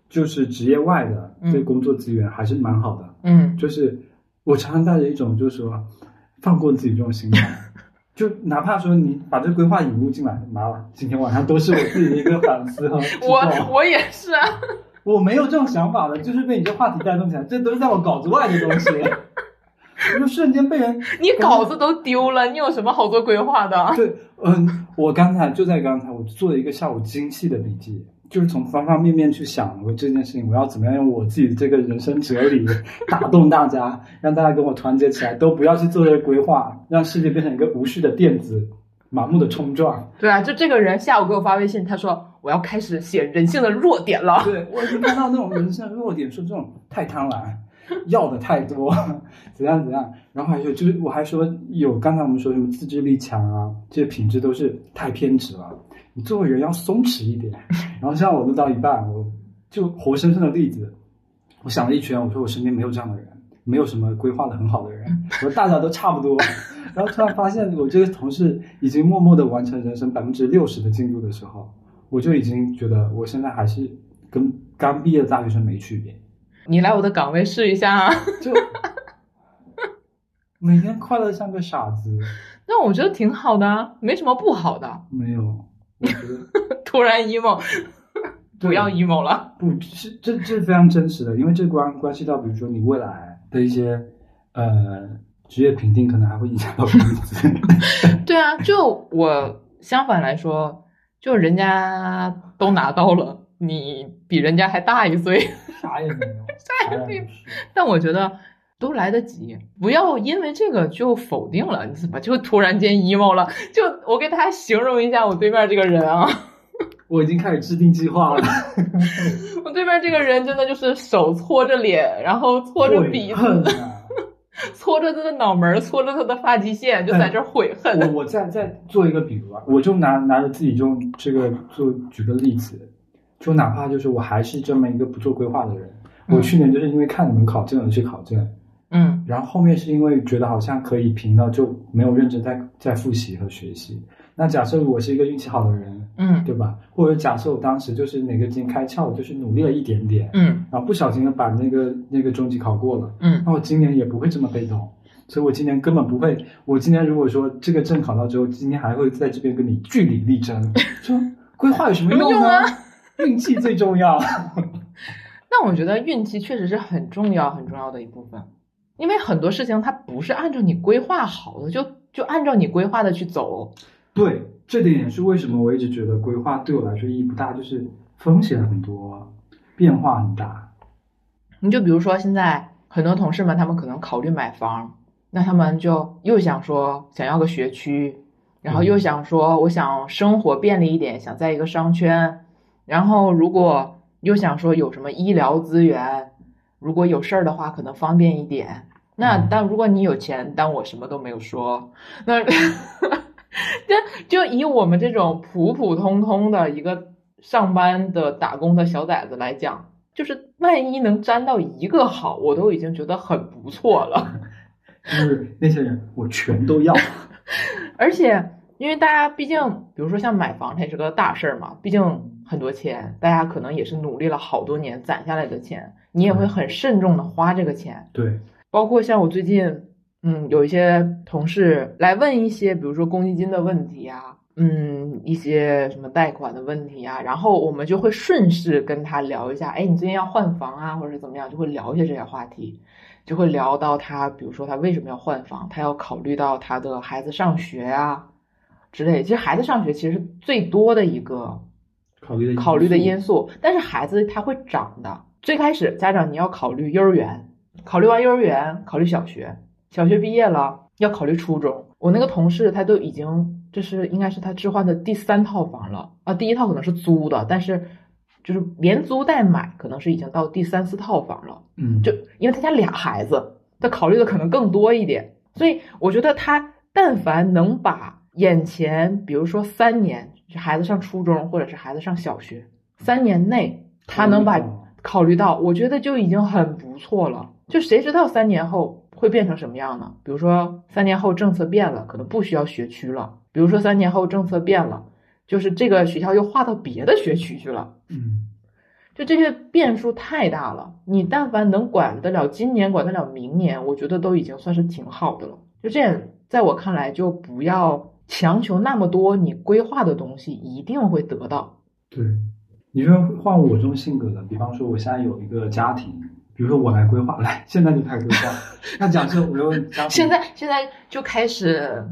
B: 就是职业外的
A: 嗯。
B: 对工作资源还是蛮好的，
A: 嗯。
B: 就是我常常带着一种就是说放过自己这种心态。<laughs> 就哪怕说你把这个规划引入进来，妈了，今天晚上都是我自己的一个反思和 <laughs>
A: 我我也是啊。
B: 我没有这种想法的，就是被你这话题带动起来，这都是在我稿子外的东西，<laughs> 我就瞬间被人
A: 你稿子都丢了，你有什么好做规划的？
B: 对，嗯，我刚才就在刚才，我做了一个下午精细的笔记，就是从方方面面去想我这件事情，我要怎么样用我自己的这个人生哲理打动大家，让大家跟我团结起来，都不要去做这个规划，让世界变成一个无序的电子，盲目的冲撞。
A: 对啊，就这个人下午给我发微信，他说我要开始写人性的弱点了。
B: 对我已经看到那种人性的弱点，说这种太贪婪，要的太多，怎样怎样。然后还有就是，我还说有刚才我们说什么自制力强啊，这些品质都是太偏执了。你作为人要松弛一点。然后像我录到一半，我就活生生的例子，我想了一圈，我说我身边没有这样的人，没有什么规划的很好的人，我说大家都差不多。然后突然发现，我这个同事已经默默的完成人生百分之六十的进度的时候，我就已经觉得我现在还是跟刚毕业的大学生没区别，
A: 你来我的岗位试一下啊。<laughs>
B: 就每天快乐像个傻子。
A: 那我觉得挺好的啊，没什么不好的。
B: 没有，我觉得 <laughs>
A: 突然 emo，<laughs> 不要 emo 了。
B: 不是这这是非常真实的，因为这关关系到，比如说你未来的一些呃职业评定，可能还会影响到工资。
A: 对啊，就我相反来说，就人家都拿到了，你比人家还大一岁，
B: 啥也没有，<laughs>
A: 啥也没有。但我觉得都来得及，不要因为这个就否定了。你怎么就突然间 emo 了？就我给大家形容一下我对面这个人啊，<laughs>
B: 我已经开始制定计划了，
A: 我对面这个人真的就是手搓着脸，然后搓着鼻子！<laughs> 搓着他的脑门，搓着他的发际线，就在这悔恨。
B: 我我再再做一个比如啊，我就拿拿着自己就这个做举个例子，就哪怕就是我还是这么一个不做规划的人，
A: 嗯
B: 我去年就是因为看你们考证而去考证，
A: 嗯
B: 然后后面是因为觉得好像可以评到，就没有认真在在复习和学习。那假设我是一个运气好的人，
A: 嗯
B: 对吧？或者假设我当时就是哪个筋开窍，就是努力了一点点，
A: 嗯
B: 然后不小心的把那个那个中级考过了，
A: 嗯
B: 那我今年也不会这么被动，所以我今年根本不会。我今年如果说这个证考到之后，今天还会在这边跟你据理力争，<laughs> 说规划有什么用呢？
A: 啊 <laughs>
B: 运气最重要。<laughs>
A: 那我觉得运气确实是很重要、很重要的一部分，因为很多事情它不是按照你规划好的，就就按照你规划的去走。
B: 对，这点也是为什么我一直觉得规划对我来说意义不大，就是风险很多，变化很大。
A: 你就比如说现在很多同事们，他们可能考虑买房，那他们就又想说想要个学区，然后又想说我想生活便利一点，想在一个商圈，然后如果又想说有什么医疗资源，如果有事儿的话可能方便一点。那
B: 嗯
A: 但如果你有钱，但我什么都没有说，那 <laughs> 就就以我们这种普普通通的一个上班的打工的小崽子来讲，就是万一能沾到一个好，我都已经觉得很不错了。<laughs>
B: 就是那些人，我全都要。<laughs>
A: 而且，因为大家毕竟，比如说像买房，它也是个大事儿嘛，毕竟很多钱，大家可能也是努力了好多年攒下来的钱，你也会很慎重的花这个钱。
B: 对，
A: 包括像我最近，嗯，有一些同事来问一些，比如说公积金的问题啊，嗯，一些什么贷款的问题啊，然后我们就会顺势跟他聊一下，哎，你最近要换房啊，或者是怎么样，就会聊一些这些话题，就会聊到他，比如说他为什么要换房，他要考虑到他的孩子上学啊之类。其实孩子上学其实最多的一个
B: 考虑的
A: 考虑的因
B: 因
A: 素，但是孩子他会长的。最开始家长你要考虑幼儿园，考虑完幼儿园，考虑小学，小学毕业了要考虑初中。我那个同事他都已经，这是应该是他置换的第三套房了啊，第一套可能是租的，但是就是连租带买，可能是已经到第三四套房了。
B: 嗯，
A: 就因为他家俩孩子，他考虑的可能更多一点。所以我觉得他但凡能把眼前，比如说三年，孩子上初中或者是孩子上小学，三年内他能把考虑到，我觉得就已经很不错了。就谁知道三年后会变成什么样呢？比如说三年后政策变了，可能不需要学区了；比如说三年后政策变了，就是这个学校又划到别的学区去了。
B: 嗯，
A: 就这些变数太大了。你但凡能管得了今年，管得了明年，我觉得都已经算是挺好的了。就这样，在我看来，就不要强求那么多，你规划的东西一定会得到。
B: 对，你说换我这种性格的，比方说我现在有一个家庭。比如说我来规划，来现在就开始规划。<laughs> 那假设我又 <laughs>
A: 现在现在就开始，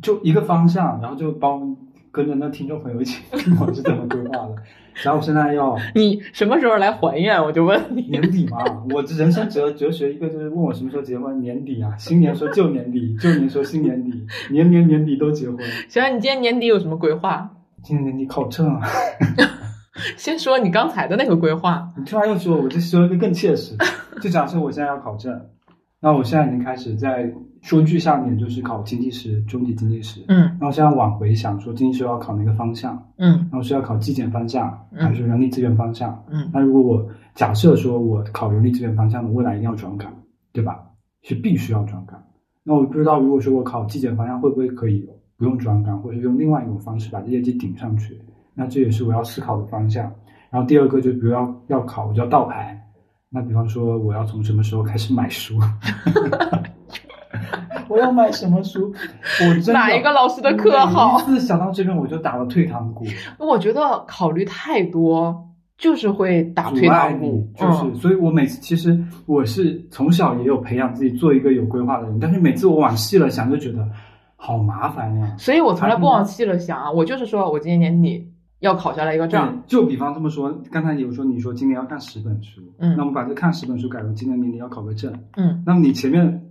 B: 就一个方向，然后就帮跟着那听众朋友一起，<laughs> 我是怎么规划的。然后我现在要
A: 你什么时候来还愿？我就问你
B: 年底嘛。我人生哲哲学一个就是问我什么时候结婚，年底啊，新年说旧年底，旧年说新年底，年年年底都结婚。
A: 行，你今年年底有什么规划？
B: 今年年底考证。<laughs>
A: 先说你刚才的那个规划。
B: 你突然又说，我就说一个更切实。就假设我现在要考证，那我现在已经开始在说具象点，就是考经济师、中级经济师。
A: 嗯。
B: 那我现在往回想，说经济师要考哪个方向？
A: 嗯。
B: 然后是要考纪检方向，还是人力资源方向？
A: 嗯。
B: 那如果我假设说我考人力资源方向的，未来一定要转岗，对吧？是必须要转岗。那我不知道，如果说我考纪检方向，会不会可以不用转岗，或者用另外一种方式把业绩顶上去？那这也是我要思考的方向。然后第二个就比如要要考，我就要倒排。那比方说，我要从什么时候开始买书？<laughs> 我要买什么书？我真
A: 哪一个老师的课好？
B: 每次想到这边，我就打了退堂鼓。
A: 我觉得考虑太多，就是会打退堂鼓。
B: 就是，所以我每次其实我是从小也有培养自己做一个有规划的人，但是每次我往细了想，就觉得。好麻烦呀！
A: 所以我从来不往细了想啊，我就是说我今年年底要考下来一个证。
B: 就比方这么说，刚才有说你说今年要看十本书，
A: 嗯，
B: 那我们把这看十本书改为今年年底要考个证，
A: 嗯，
B: 那么你前面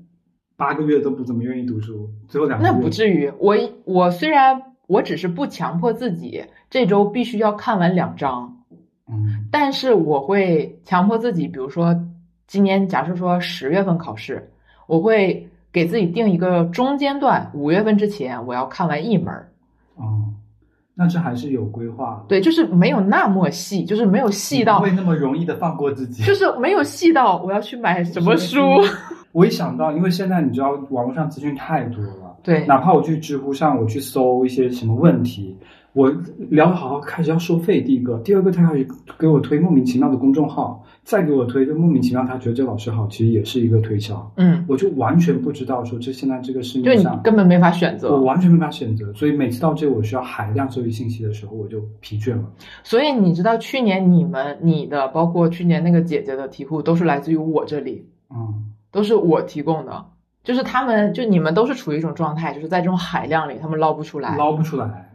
B: 八个月都不怎么愿意读书，最后两个
A: 月那不至于。我我虽然我只是不强迫自己这周必须要看完两章，
B: 嗯，
A: 但是我会强迫自己，比如说今年假设说十月份考试，我会。给自己定一个中间段，五月份之前我要看完一门
B: 哦，那这还是有规划。
A: 对，就是没有那么细，就是没有细到
B: 不会那么容易的放过自己。
A: 就是没有细到我要去买什么书。<laughs>
B: 我一想到，因为现在你知道网络上资讯太多了，
A: 对，
B: 哪怕我去知乎上我去搜一些什么问题。我聊得好好，开始要收费。第一个，第二个，他开始给我推莫名其妙的公众号，再给我推，就莫名其妙，他觉得这老师好，其实也是一个推销。
A: 嗯，
B: 我就完全不知道说这现在这个市面上
A: 根本没法选择，
B: 我完全没法选择。所以每次到这我需要海量收集信息的时候，我就疲倦了。
A: 所以你知道去年你们你的，包括去年那个姐姐的题库，都是来自于我这里，
B: 嗯，
A: 都是我提供的，就是他们就你们都是处于一种状态，就是在这种海量里，他们捞不出来，
B: 捞不出来。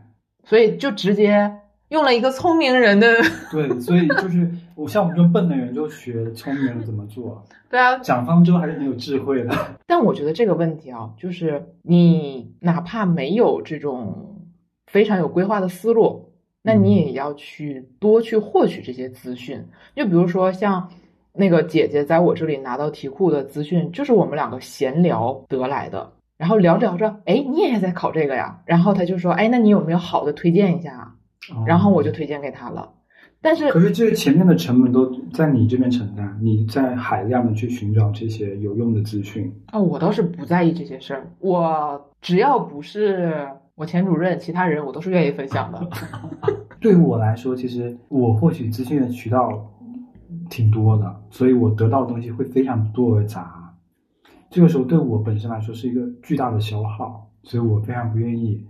A: 所以就直接用了一个聪明人的 <laughs>
B: 对，所以就是我像我们这种笨的人就学聪明人怎么做。<laughs>
A: 对啊，
B: 蒋方舟还是很有智慧的。<laughs>
A: 但我觉得这个问题啊，就是你哪怕没有这种非常有规划的思路，那你也要去多去获取这些资讯。就比如说像那个姐姐在我这里拿到题库的资讯，就是我们两个闲聊得来的。然后聊着聊着，哎，你也在考这个呀？然后他就说，哎，那你有没有好的推荐一下？然后我就推荐给他了。但是，
B: 可是这些前面的成本都在你这边承担，你在海量的去寻找这些有用的资讯。
A: 啊，我倒是不在意这些事儿，我只要不是我前主任，其他人我都是愿意分享的。<laughs>
B: 对于我来说，其实我获取资讯的渠道挺多的，所以我得到的东西会非常多而杂。这个时候对我本身来说是一个巨大的消耗，所以我非常不愿意。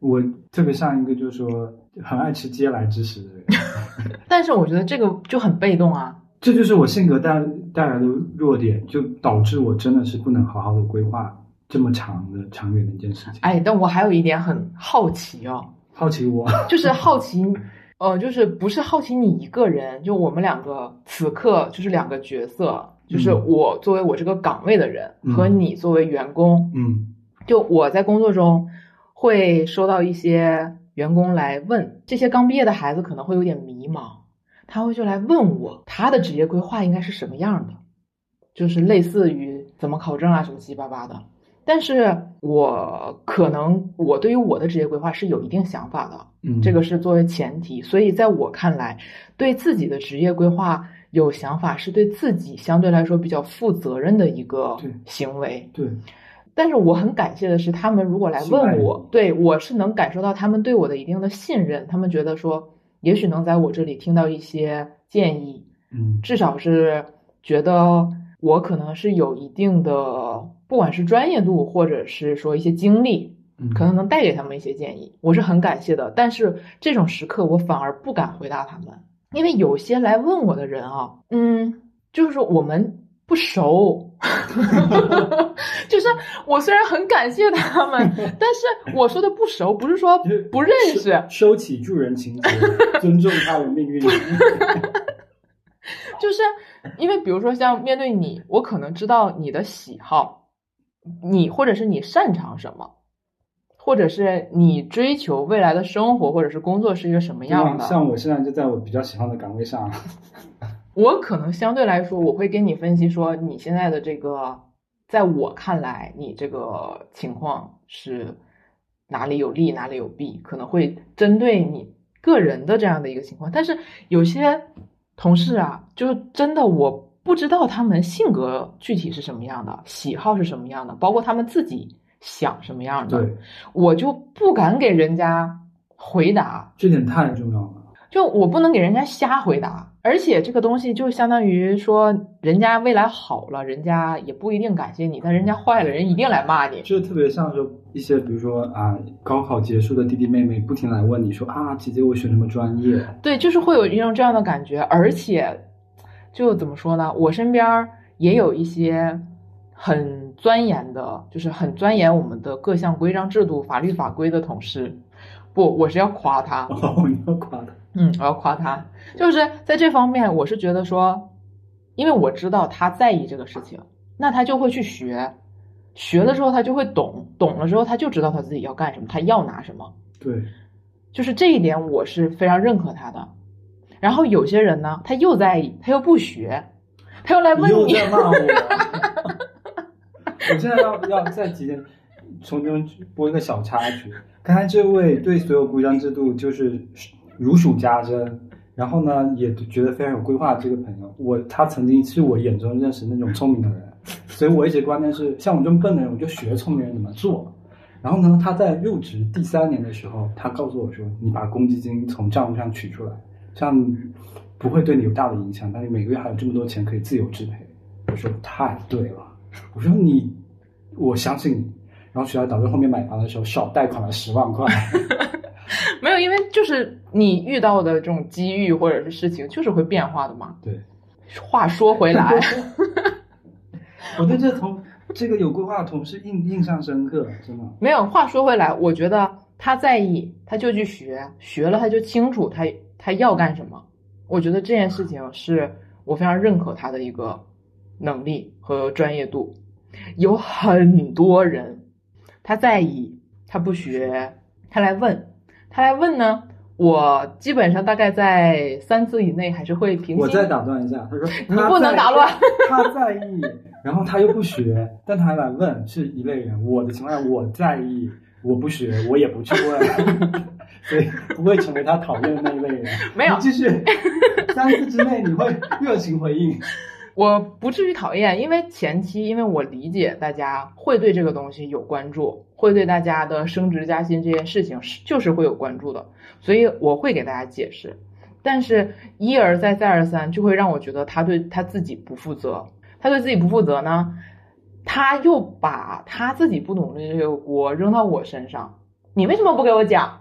B: 我特别像一个就是说很爱吃嗟来之食的人，<laughs>
A: 但是我觉得这个就很被动啊。
B: 这就是我性格带带来的弱点，就导致我真的是不能好好的规划这么长的长远的一件事情。
A: 哎，但我还有一点很好奇哦，
B: 好奇我 <laughs>
A: 就是好奇，呃，就是不是好奇你一个人，就我们两个此刻就是两个角色。就是我作为我这个岗位的人和你作为员工，
B: 嗯，
A: 就我在工作中会收到一些员工来问，这些刚毕业的孩子可能会有点迷茫，他会就来问我他的职业规划应该是什么样的，就是类似于怎么考证啊，什么七七八八的。但是我可能我对于我的职业规划是有一定想法的，
B: 嗯，
A: 这个是作为前提。所以在我看来，对自己的职业规划有想法，是对自己相对来说比较负责任的一个行为。
B: 对，
A: 但是我很感谢的是，他们如果来问我，对我是能感受到他们对我的一定的信任，他们觉得说，也许能在我这里听到一些建议，
B: 嗯
A: 至少是觉得我可能是有一定的，不管是专业度或者是说一些经历，
B: 嗯，
A: 可能能带给他们一些建议，我是很感谢的。但是这种时刻，我反而不敢回答他们，因为有些来问我的人啊，嗯，就是说我们不熟，<laughs> 就是我虽然很感谢他们，<laughs> 但是我说的不熟，不是说不认识，
B: 收收起助人情节，尊重他人命运。<laughs>
A: 就是因为比如说像面对你，我可能知道你的喜好，你或者是你擅长什么。或者是你追求未来的生活或者是工作是一个什么样的？
B: 像我现在就在我比较喜欢的岗位上，<laughs>
A: 我可能相对来说，我会跟你分析说，你现在的这个，在我看来，你这个情况是哪里有利，哪里有弊，可能会针对你个人的这样的一个情况。但是有些同事啊，就真的我不知道他们性格具体是什么样的，喜好是什么样的，包括他们自己想什么样的，
B: 对，
A: 我就不敢给人家回答。
B: 这点太重要了。
A: 就我不能给人家瞎回答，而且这个东西就相当于说，人家未来好了，人家也不一定感谢你；但人家坏了，人一定来骂你。
B: 就特别像是一些，比如说啊，高考结束的弟弟妹妹不停来问你说啊，姐姐我选什么专业？
A: 对，就是会有一种这样的感觉，而且就怎么说呢？我身边也有一些很钻研的，就是很钻研我们的各项规章制度、法律法规的同事。不，我是要夸他。<laughs>
B: 哦，你要夸他。
A: 嗯，我要夸他，就是在这方面，我是觉得说，因为我知道他在意这个事情，那他就会去学，学了之后他就会懂，懂了之后他就知道他自己要干什么，他要拿什么，
B: 对，
A: 就是这一点我是非常认可他的。然后有些人呢，他又在意，他又不学，他又来问你，
B: 又在骂我。<laughs> 我现在要要在几点从中播一个小插曲。刚才这位对所有规章制度就是如数家珍，然后呢也觉得非常有规划这个朋友，我他曾经是我眼中认识那种聪明的人，所以我一直观念是，像我这么笨的人，我就学聪明人怎么做。然后呢，他在入职第三年的时候，他告诉我说：“你把公积金从账户上取出来，这样不会对你有大的影响，但你每个月还有这么多钱可以自由支配。”我说：“太对了。”我说：“你，我相信你。”然后学校导致后面买房的时候少贷款了十万块。<laughs>
A: 没有，因为就是你遇到的这种机遇或者是事情，就是会变化的嘛。
B: 对，
A: 话说回来，<laughs>
B: 我对这同这个有规划的同事印印象深刻，真的。
A: 没有话说回来，我觉得他在意，他就去学，学了他就清楚他他要干什么。我觉得这件事情是我非常认可他的一个能力和专业度。有很多人。他在意，他不学，他来问，他来问呢，我基本上大概在三次以内还是会平。
B: 我再打断一下，他说
A: 你不能打乱，
B: 他在意，然后他又不学，但他还来问，是一类人。我的情况下，我在意，我不学，我也不去问，<laughs> 所以不会成为他讨厌的那一类人。
A: 没有，
B: 继续，三次之内你会热情回应。
A: 我不至于讨厌，因为前期，因为我理解大家会对这个东西有关注，会对大家的升职加薪这件事情是就是会有关注的，所以我会给大家解释。但是一而再再而三，就会让我觉得他对他自己不负责。他对自己不负责呢，他又把他自己不努力的这个锅扔到我身上。你为什么不给我讲？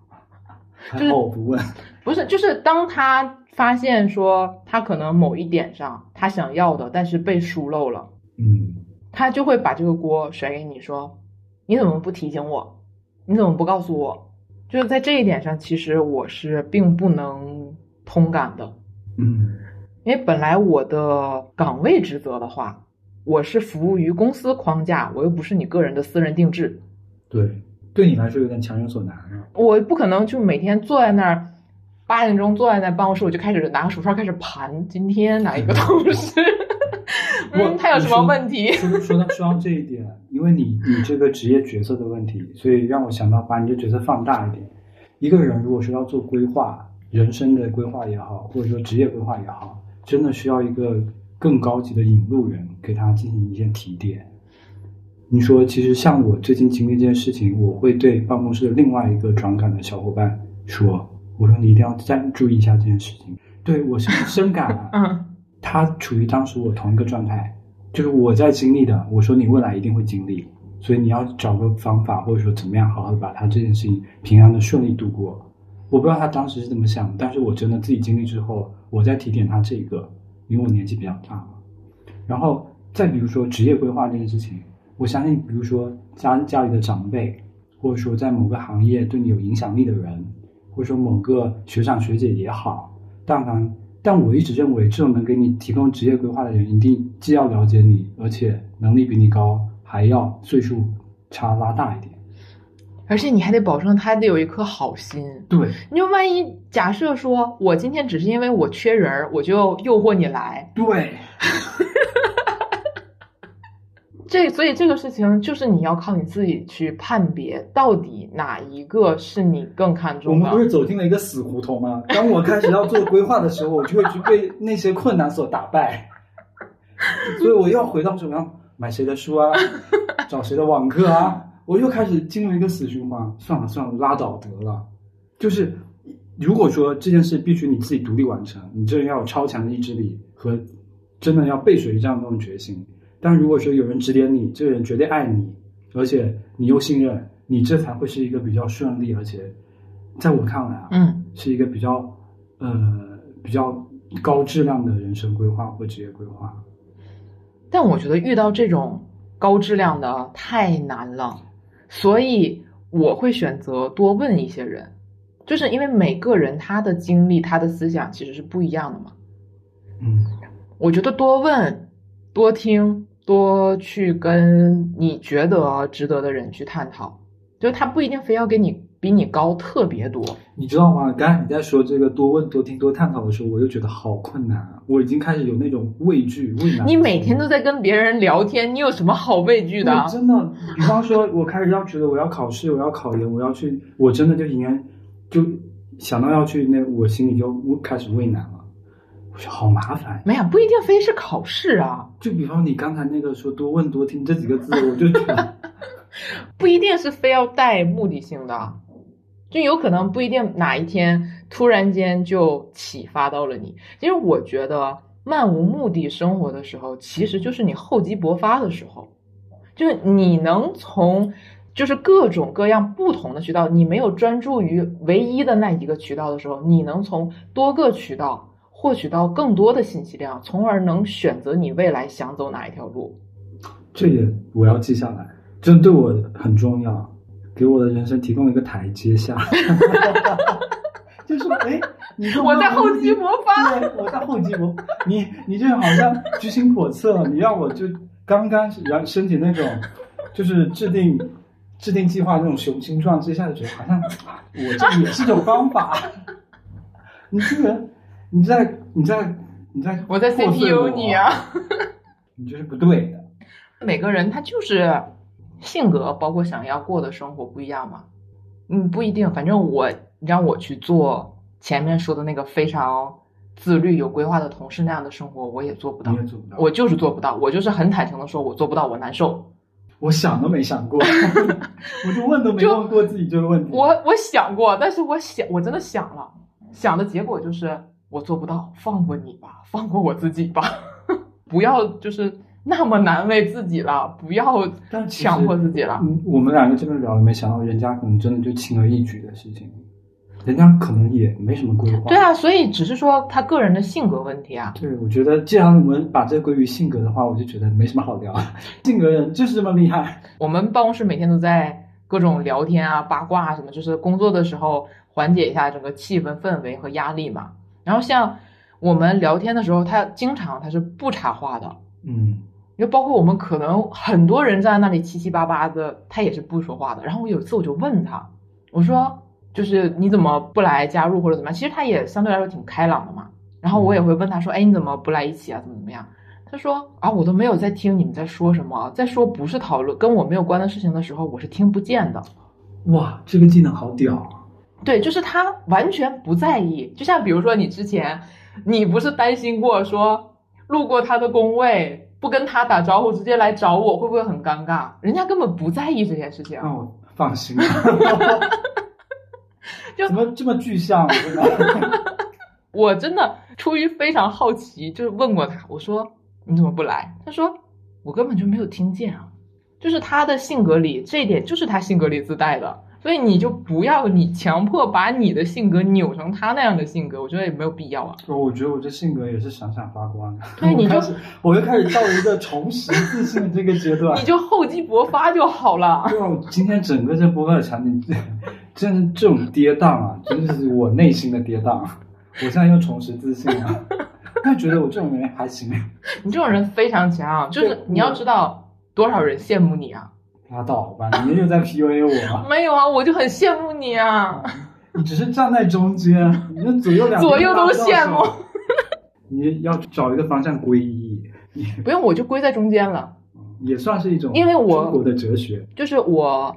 A: <laughs>
B: 就是我不问，
A: 不是，就是当他。发现说他可能某一点上他想要的，但是被疏漏了，
B: 嗯，
A: 他就会把这个锅甩给你，说你怎么不提醒我？你怎么不告诉我？就是在这一点上，其实我是并不能通感的，
B: 嗯，
A: 因为本来我的岗位职责的话，我是服务于公司框架，我又不是你个人的私人定制，
B: 对，对你来说有点强人所难啊，
A: 我不可能就每天坐在那儿。八点钟坐在那办公室，我就开始拿个手串开始盘今天哪一个同事，嗯，<laughs> 他有什么问题？
B: 说说到说到这一点，因为你你这个职业角色的问题，所以让我想到把你的角色放大一点。一个人如果说要做规划，人生的规划也好，或者说职业规划也好，真的需要一个更高级的引路人给他进行一些提点。你说，其实像我最近经历这件事情，我会对办公室的另外一个转岗的小伙伴说：“我说你一定要再注意一下这件事情。”对我是深感了，
A: 嗯 <laughs>
B: 他处于当时我同一个状态，就是我在经历的。我说你未来一定会经历，所以你要找个方法，或者说怎么样好好的把他这件事情平安的顺利度过。我不知道他当时是怎么想，但是我真的自己经历之后，我在提点他这个，因为我年纪比较大嘛。然后再比如说职业规划这件事情，我相信，比如说家家里的长辈，或者说在某个行业对你有影响力的人，或者说某个学长学姐也好，但凡，但我一直认为，这种能给你提供职业规划的人，一定既要了解你，而且能力比你高，还要岁数差拉大一点。
A: 而且你还得保证他还得有一颗好心。
B: 对，
A: 你就万一假设说我今天只是因为我缺人儿，我就诱惑你来，
B: 对，<laughs>
A: 这所以这个事情就是你要靠你自己去判别，到底哪一个是你更看重的。
B: 我们不是走进了一个死胡同吗？当我开始要做规划的时候，我就会去被那些困难所打败，所以我又要回到什么样？买谁的书啊，找谁的网课啊，我又开始进入一个死循环。算了算了，拉倒得了。就是如果说这件事必须你自己独立完成，你这人要有超强的意志力和真的要背水一战的那种决心。但如果说有人指点你，这个人绝对爱你，而且你又信任，你这才会是一个比较顺利，而且在我看来啊，
A: 嗯，
B: 是一个比较呃比较高质量的人生规划或职业规划。
A: 但我觉得遇到这种高质量的太难了，所以我会选择多问一些人，就是因为每个人他的经历、他的思想其实是不一样的嘛。
B: 嗯，
A: 我觉得多问、多听、多去跟你觉得值得的人去探讨，就是他不一定非要跟你比你高特别多。
B: 你知道吗？刚才你在说这个多问、多听、多探讨的时候，我就觉得好困难啊！我已经开始有那种畏惧、畏难。
A: 你每天都在跟别人聊天，你有什么好畏惧的？
B: 我真的，比方说，我开始要觉得我要考试，我要考研，我要去，我真的就应该就想到要去，那我心里就开始畏难了。我说好麻烦。
A: 没有，不一定非是考试啊，
B: 就比方你刚才那个说多问多听这几个字，我就觉得 <laughs>
A: 不一定是非要带目的性的，就有可能不一定哪一天突然间就启发到了你。因为我觉得漫无目的生活的时候，其实就是你厚积薄发的时候，就是你能从就是各种各样不同的渠道，你没有专注于唯一的那一个渠道的时候，你能从多个渠道获取到更多的信息量，从而能选择你未来想走哪一条路。
B: 这也我要记下来，这对我很重要，给我的人生提供了一个台阶下。<laughs> 就是哎，你说
A: 我在厚积薄发，
B: 对，我在厚积薄，你你这好像居心叵测，你让我就刚刚然申请那种，就是制定制定计划那种雄心壮志，一下子觉得好像啊我这也是种方法。<laughs> 你这个人，你在你在你在
A: 我在 CPU 你啊。
B: 你这是不对的。
A: 每个人他就是性格，包括想要过的生活不一样嘛。嗯，不一定，反正我让我去做前面说的那个非常自律、有规划的同事那样的生活，我也做不到
B: 你。也做不到，
A: 我就是做不到，我就是很坦诚的说，我做不到，我难受。
B: 我想都没想过，<laughs> 我就问都没问过自己这个问题。
A: 我我想过，但是我想，我真的想了，想的结果就是我做不到，放过你吧，放过我自己吧，<laughs> 不要就是那么难为自己了，不要强迫自己了。
B: 嗯，我们两个这么聊，没想到人家可能真的就轻而易举的事情，人家可能也没什么规划。
A: 对，啊，所以只是说他个人的性格问题啊。
B: 对，我觉得既然我们把这归于性格的话，我就觉得没什么好聊。<laughs> 性格人就是这么厉害。
A: 我们办公室每天都在各种聊天啊、八卦啊什么，就是工作的时候缓解一下整个气氛氛围和压力嘛。然后像我们聊天的时候，他经常他是不插话的，
B: 嗯，
A: 就包括我们可能很多人站在那里七七八八的，他也是不说话的。然后我有一次我就问他，我说就是你怎么不来加入或者怎么样？其实他也相对来说挺开朗的嘛。然后我也会问他说，哎，你怎么不来一起啊？怎么怎么样？他说啊，我都没有在听你们在说什么，在说不是讨论跟我没有关的事情的时候，我是听不见的。
B: 哇，这个技能好屌啊！
A: 对，就是他完全不在意。就像比如说你之前，你不是担心过说路过他的工位不跟他打招呼，直接来找我会不会很尴尬？人家根本不在意这件事情。
B: 让我放心。<laughs>
A: 就
B: 怎么这么具象？<laughs>
A: 我真的出于非常好奇，就是问过他，我说你怎么不来？他说我根本就没有听见啊。就是他的性格里这一点，就是他性格里自带的，所以你就不要你强迫把你的性格扭成他那样的性格，我觉得也没有必要啊。
B: 我觉得我这性格也是闪闪发光的。
A: 对，你就
B: 我就开始到一个重拾自信的这个阶段。
A: 你就厚积薄发就好了。
B: 对啊，今天整个这播客的场景，真是这种跌宕啊，真的是我内心的跌宕。<laughs> 我现在又重拾自信了，但觉得我这种人还行。
A: 你这种人非常强，就是你要知道。多少人羡慕你啊！
B: 拉倒吧，你又在 PUA 我。
A: 没有啊，我就很羡慕你啊。<laughs>
B: 你只是站在中间，你的左右两 <laughs>
A: 左右都羡慕。
B: 你要找一个方向归一。<laughs>
A: 不用，我就归在中间了。
B: 也算是一种，
A: 因为我
B: 中国的哲学
A: 就是我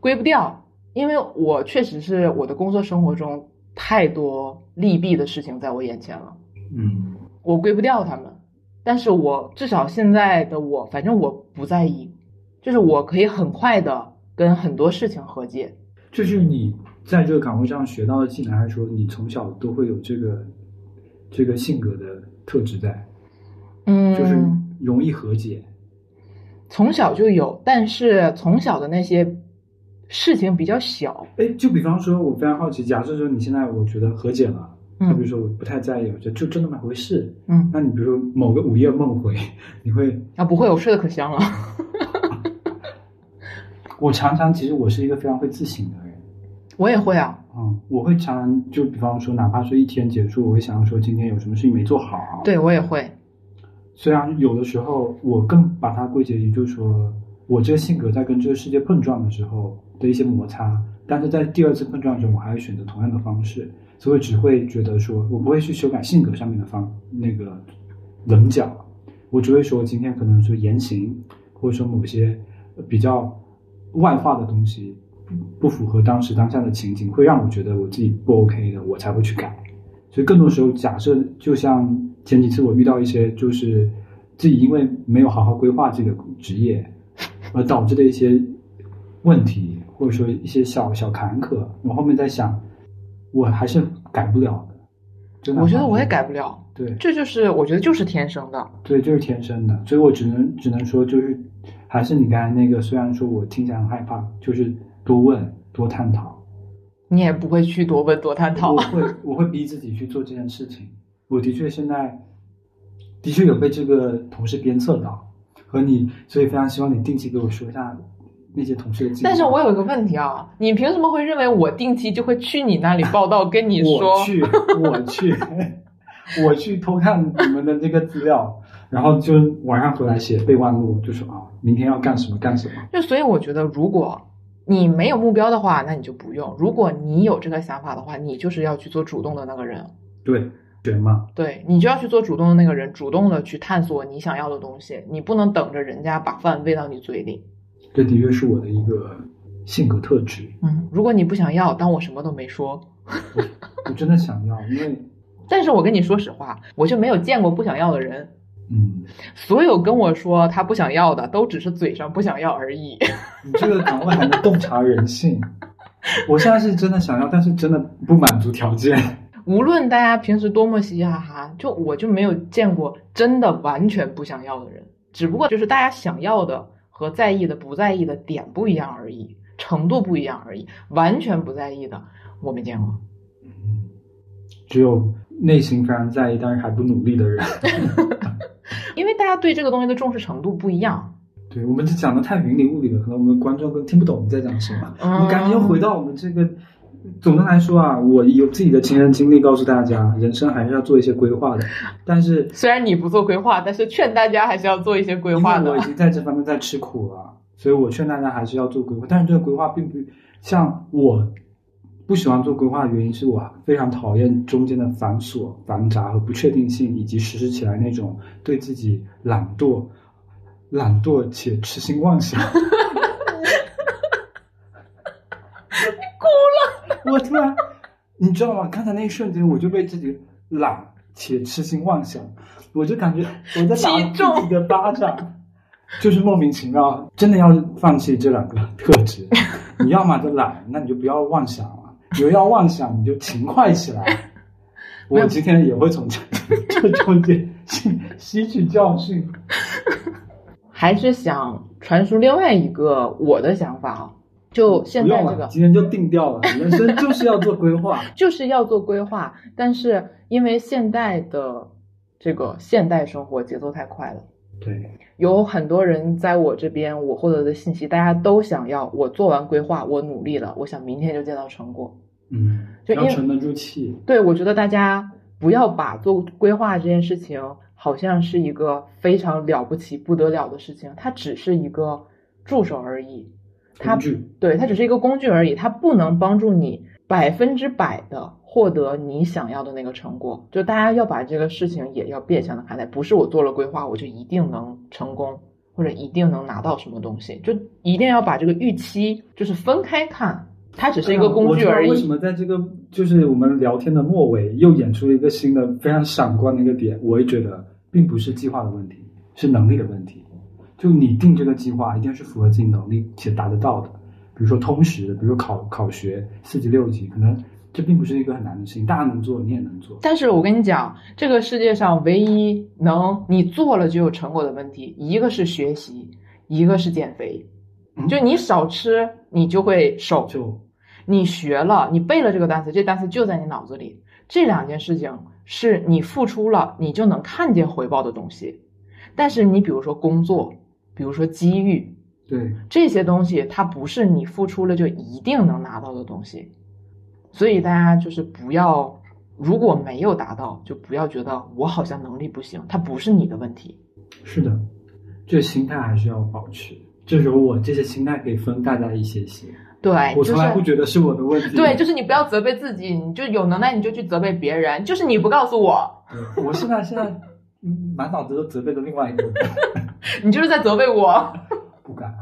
A: 归不掉，因为我确实是我的工作生活中太多利弊的事情在我眼前了。
B: 嗯，
A: 我归不掉他们。但是我至少现在的我，反正我不在意，就是我可以很快的跟很多事情和解。
B: 这是你在这个岗位上学到的技能，还是说你从小都会有这个这个性格的特质在？
A: 嗯，
B: 就是容易和解。
A: 从小就有，但是从小的那些事情比较小。
B: 哎，就比方说，我非常好奇，假设说你现在我觉得和解了。就比如说我不太在意，我觉得就就那么回事。
A: 嗯，
B: 那你比如说某个午夜梦回，<laughs> 你会
A: 啊？不会，我睡得可香了。
B: 我常常其实我是一个非常会自省的人。
A: 我也会啊。
B: 嗯，我会常常就比方说，哪怕是一天结束，我会想要说今天有什么事情没做好。
A: 对我也会。
B: 虽然有的时候我更把它归结于，就是说我这个性格在跟这个世界碰撞的时候的一些摩擦，但是在第二次碰撞中，我还是选择同样的方式。所以只会觉得说，我不会去修改性格上面的方那个棱角，我只会说今天可能说言行，或者说某些比较外化的东西不符合当时当下的情景，会让我觉得我自己不 OK 的，我才会去改。所以更多时候，假设就像前几次我遇到一些就是自己因为没有好好规划自己的职业而导致的一些问题，或者说一些小小坎坷，我后面在想。我还是改不了的，真的。
A: 我觉得我也改不了。
B: 对，
A: 这就是我觉得就是天生的。
B: 对，就是天生的。所以我只能只能说，就是还是你刚才那个，虽然说我听起来很害怕，就是多问多探讨。
A: 你也不会去多问多探讨。
B: 我会，我会逼自己去做这件事情。我的确现在的确有被这个同事鞭策到，和你，所以非常希望你定期给我说一下。那些同事的，
A: 但是我有一个问题啊，你凭什么会认为我定期就会去你那里报道，跟你说？
B: 我去，我去，<laughs> 我去偷看你们的这个资料，然后就晚上回来写备忘录，就说啊，明天要干什么干什么。
A: 就所以我觉得，如果你没有目标的话，那你就不用；如果你有这个想法的话，你就是要去做主动的那个人。
B: 对，对吗？
A: 对你就要去做主动的那个人，主动的去探索你想要的东西，你不能等着人家把饭喂到你嘴里。
B: 这的确是我的一个性格特质。
A: 嗯，如果你不想要，当我什么都没说。
B: 我真的想要，因为 <laughs>……
A: 但是我跟你说实话，我就没有见过不想要的人。
B: 嗯，
A: 所有跟我说他不想要的，都只是嘴上不想要而已。
B: 你这个岗位还能洞察人性？<laughs> 我现在是真的想要，但是真的不满足条件。
A: 无论大家平时多么嘻嘻哈哈，就我就没有见过真的完全不想要的人。只不过就是大家想要的。和在意的、不在意的点不一样而已，程度不一样而已。完全不在意的，我没见过。
B: 嗯，只有内心非常在意，但是还不努力的人。<laughs> <laughs>
A: 因为大家对这个东西的重视程度不一样。
B: 对，我们就讲的太云里雾里了，可能我们观众都听不懂你在讲什么。我们赶紧又回到我们这个。总的来说啊，我有自己的亲身经历，告诉大家，人生还是要做一些规划的。但是，
A: 虽然你不做规划，但是劝大家还是要做一些规划的。
B: 我已经在这方面在吃苦了，所以我劝大家还是要做规划。但是这个规划并不像我不喜欢做规划的原因是我非常讨厌中间的繁琐、繁杂和不确定性，以及实施起来那种对自己懒惰、懒惰且痴心妄想。<laughs> 哭了，我突然，你知道吗？刚才那一瞬间，我就被自己懒且痴心妄想，我就感觉我在打自己的巴掌。就是莫名其妙，真的要放弃这两个特质。<laughs> 你要么就懒，那你就不要妄想了；你要妄想，你就勤快起来。<laughs> 我今天也会从这这中间吸吸取教训。<laughs>
A: 还是想传输另外一个我的想法啊，就现在这个，
B: 今天就定掉了，人生就是要做规划，<laughs>
A: 就是要做规划。但是因为现代的这个现代生活节奏太快了。
B: 对，
A: 有很多人在我这边，我获得的信息，大家都想要我做完规划，我努力了，我想明天就见到成果。
B: 嗯，
A: 就要
B: 沉得住气。
A: 对，我觉得大家不要把做规划这件事情，好像是一个非常了不起、不得了的事情，它只是一个助手而已。
B: 工具。
A: 对，它只是一个工具而已，它不能帮助你百分之百的。获得你想要的那个成果，就大家要把这个事情也要变相的看待，不是我做了规划我就一定能成功，或者一定能拿到什么东西，就一定要把这个预期就是分开看，它只是一个工具而已。
B: 为什么在这个就是我们聊天的末尾又演出了一个新的非常闪光的一个点？我也觉得并不是计划的问题，是能力的问题。就你定这个计划一定是符合自己能力且达得到的，比如说通识，比如考考学四级六级，可能。这并不是一个很难的事情，大家能做，你也能做。
A: 但是我跟你讲，这个世界上唯一能你做了就有成果的问题，一个是学习，一个是减肥。就你少吃，你就会瘦。
B: 就
A: 你学了，你背了这个单词，这单词就在你脑子里。这两件事情是你付出了，你就能看见回报的东西。但是你比如说工作，比如说机遇，
B: 对
A: 这些东西，它不是你付出了就一定能拿到的东西。所以大家就是不要，如果没有达到，就不要觉得我好像能力不行，它不是你的问题。
B: 是的，这心态还是要保持。这时候我这些心态可以分大家一些些。
A: 对，
B: 我从来不觉得是我的问题。
A: 对，就是你不要责备自己，你就有能耐你就去责备别人，就是你不告诉我。
B: 我现在现在满脑子都责备的另外一个人。<laughs>
A: 你就是在责备我。
B: 不敢。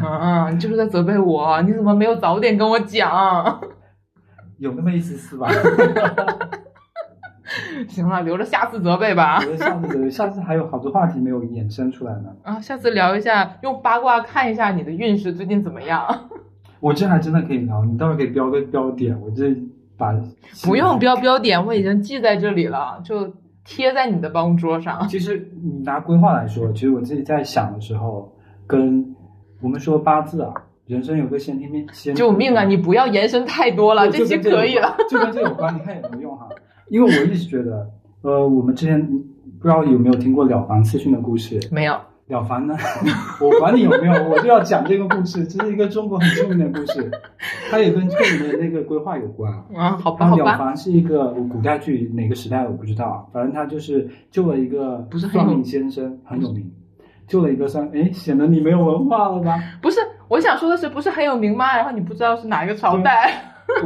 A: 嗯嗯，<laughs> 你就是在责备我，你怎么没有早点跟我讲？<laughs>
B: 有那么一丝丝吧。<laughs>
A: 行了，留着下次责备吧。
B: 留着下次责备，下次还有好多话题没有衍生出来呢。
A: 啊，下次聊一下，用八卦看一下你的运势最近怎么样。
B: 我这还真的可以聊，你待会可以标个标点，我这把。
A: 不用标标点，我已经记在这里了，就贴在你的办公桌上。
B: 其实你拿规划来说，其实我自己在想的时候，跟我们说八字啊。人生有个先天命先，
A: 救命啊！你不要延伸太多了，
B: 这
A: 些可以了。
B: 就跟这有关，你看有没有用哈？因为我一直觉得，呃，我们之前不知道有没有听过了凡四训的故事？
A: 没有。
B: 了凡呢？<laughs> 我管你有没有，我就要讲这个故事。这是一个中国很著名的故事，它也跟这里面那个规划有关。<laughs>
A: 啊，好吧，好吧。
B: 了凡是一个古代剧，哪个时代我不知道，反正他就是救了一个算命先生，很有名。救了一个算，哎，显得你没有文化了吧？
A: 不是，我想说的是，不是很有名吗？然后你不知道是哪一个朝代？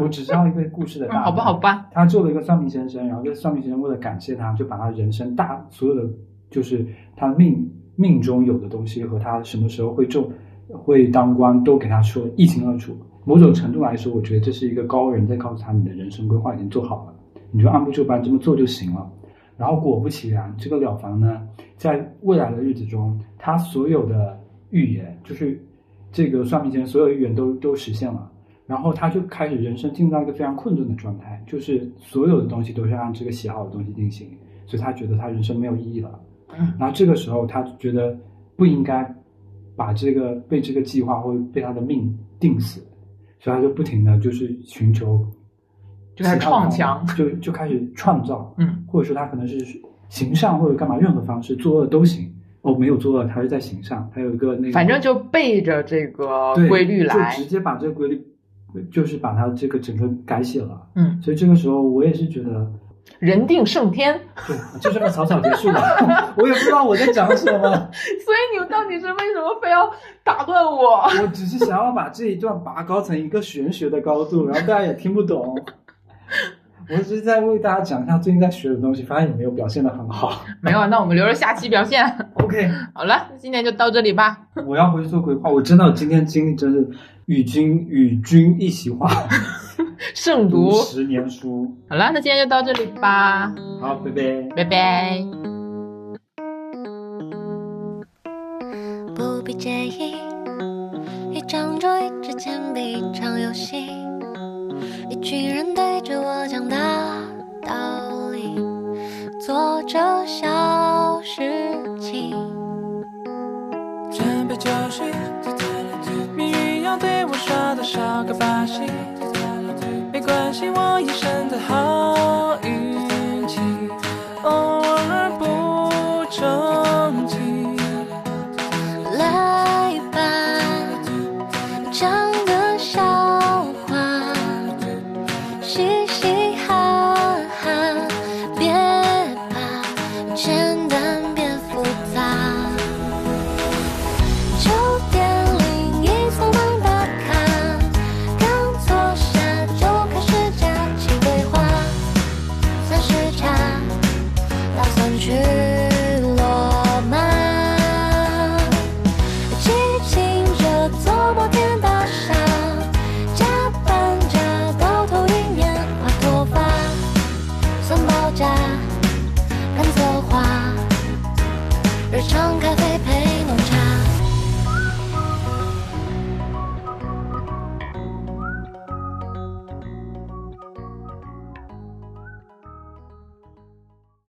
B: 我只知道一个故事的 <laughs> 大。
A: 好吧，好吧。
B: 他救了一个算命先生，然后这个算命先生为了感谢他，就把他人生大所有的，就是他命命中有的东西和他什么时候会中会当官都给他说一清二楚。某种程度来说，我觉得这是一个高人在告诉他，你的人生规划已经做好了，你就按部就班这么做就行了。然后果不其然，这个了凡呢，在未来的日子中，他所有的预言，就是这个算命先生所有预言都都实现了。然后他就开始人生进入到一个非常困顿的状态，就是所有的东西都是按这个写好的东西进行，所以他觉得他人生没有意义了。然后这个时候，他觉得不应该把这个被这个计划或者被他的命定死，所以他就不停的就是寻求。
A: 就开始创墙，
B: 就就开始创造，
A: 嗯，
B: 或者说他可能是行善或者干嘛，任何方式作恶都行。哦，没有作恶，他是在行善，他有一个那个，
A: 反正就背着这个规律来，
B: 就直接把这个规律，就是把它这个整个改写了。
A: 嗯，
B: 所以这个时候我也是觉得，
A: 人定胜天。
B: 对，就这么草草结束了。<laughs> 我也不知道我在讲什么。<laughs>
A: 所以你们到底是为什么非要打断我？<laughs>
B: 我只是想要把这一段拔高成一个玄学的高度，然后大家也听不懂。我只是在为大家讲一下最近在学的东西，发现也没有表现的很好。<laughs>
A: 没有，啊，那我们留着下期表现。
B: OK，<laughs>
A: 好了，今天就到这里吧。<laughs>
B: 我要回去做规划。我真的今天经历真是与君与君一席话，
A: 胜读。
B: 十年书。
A: 好了，那今天就到这里吧。
B: 好，拜拜。
A: 拜拜。
C: 不必介意，一张桌，一支铅笔，一场游戏，一群人对着我讲大道理，做着小事情。
D: 准备就绪，命运要对我耍的小个把戏，没关系，我一身的好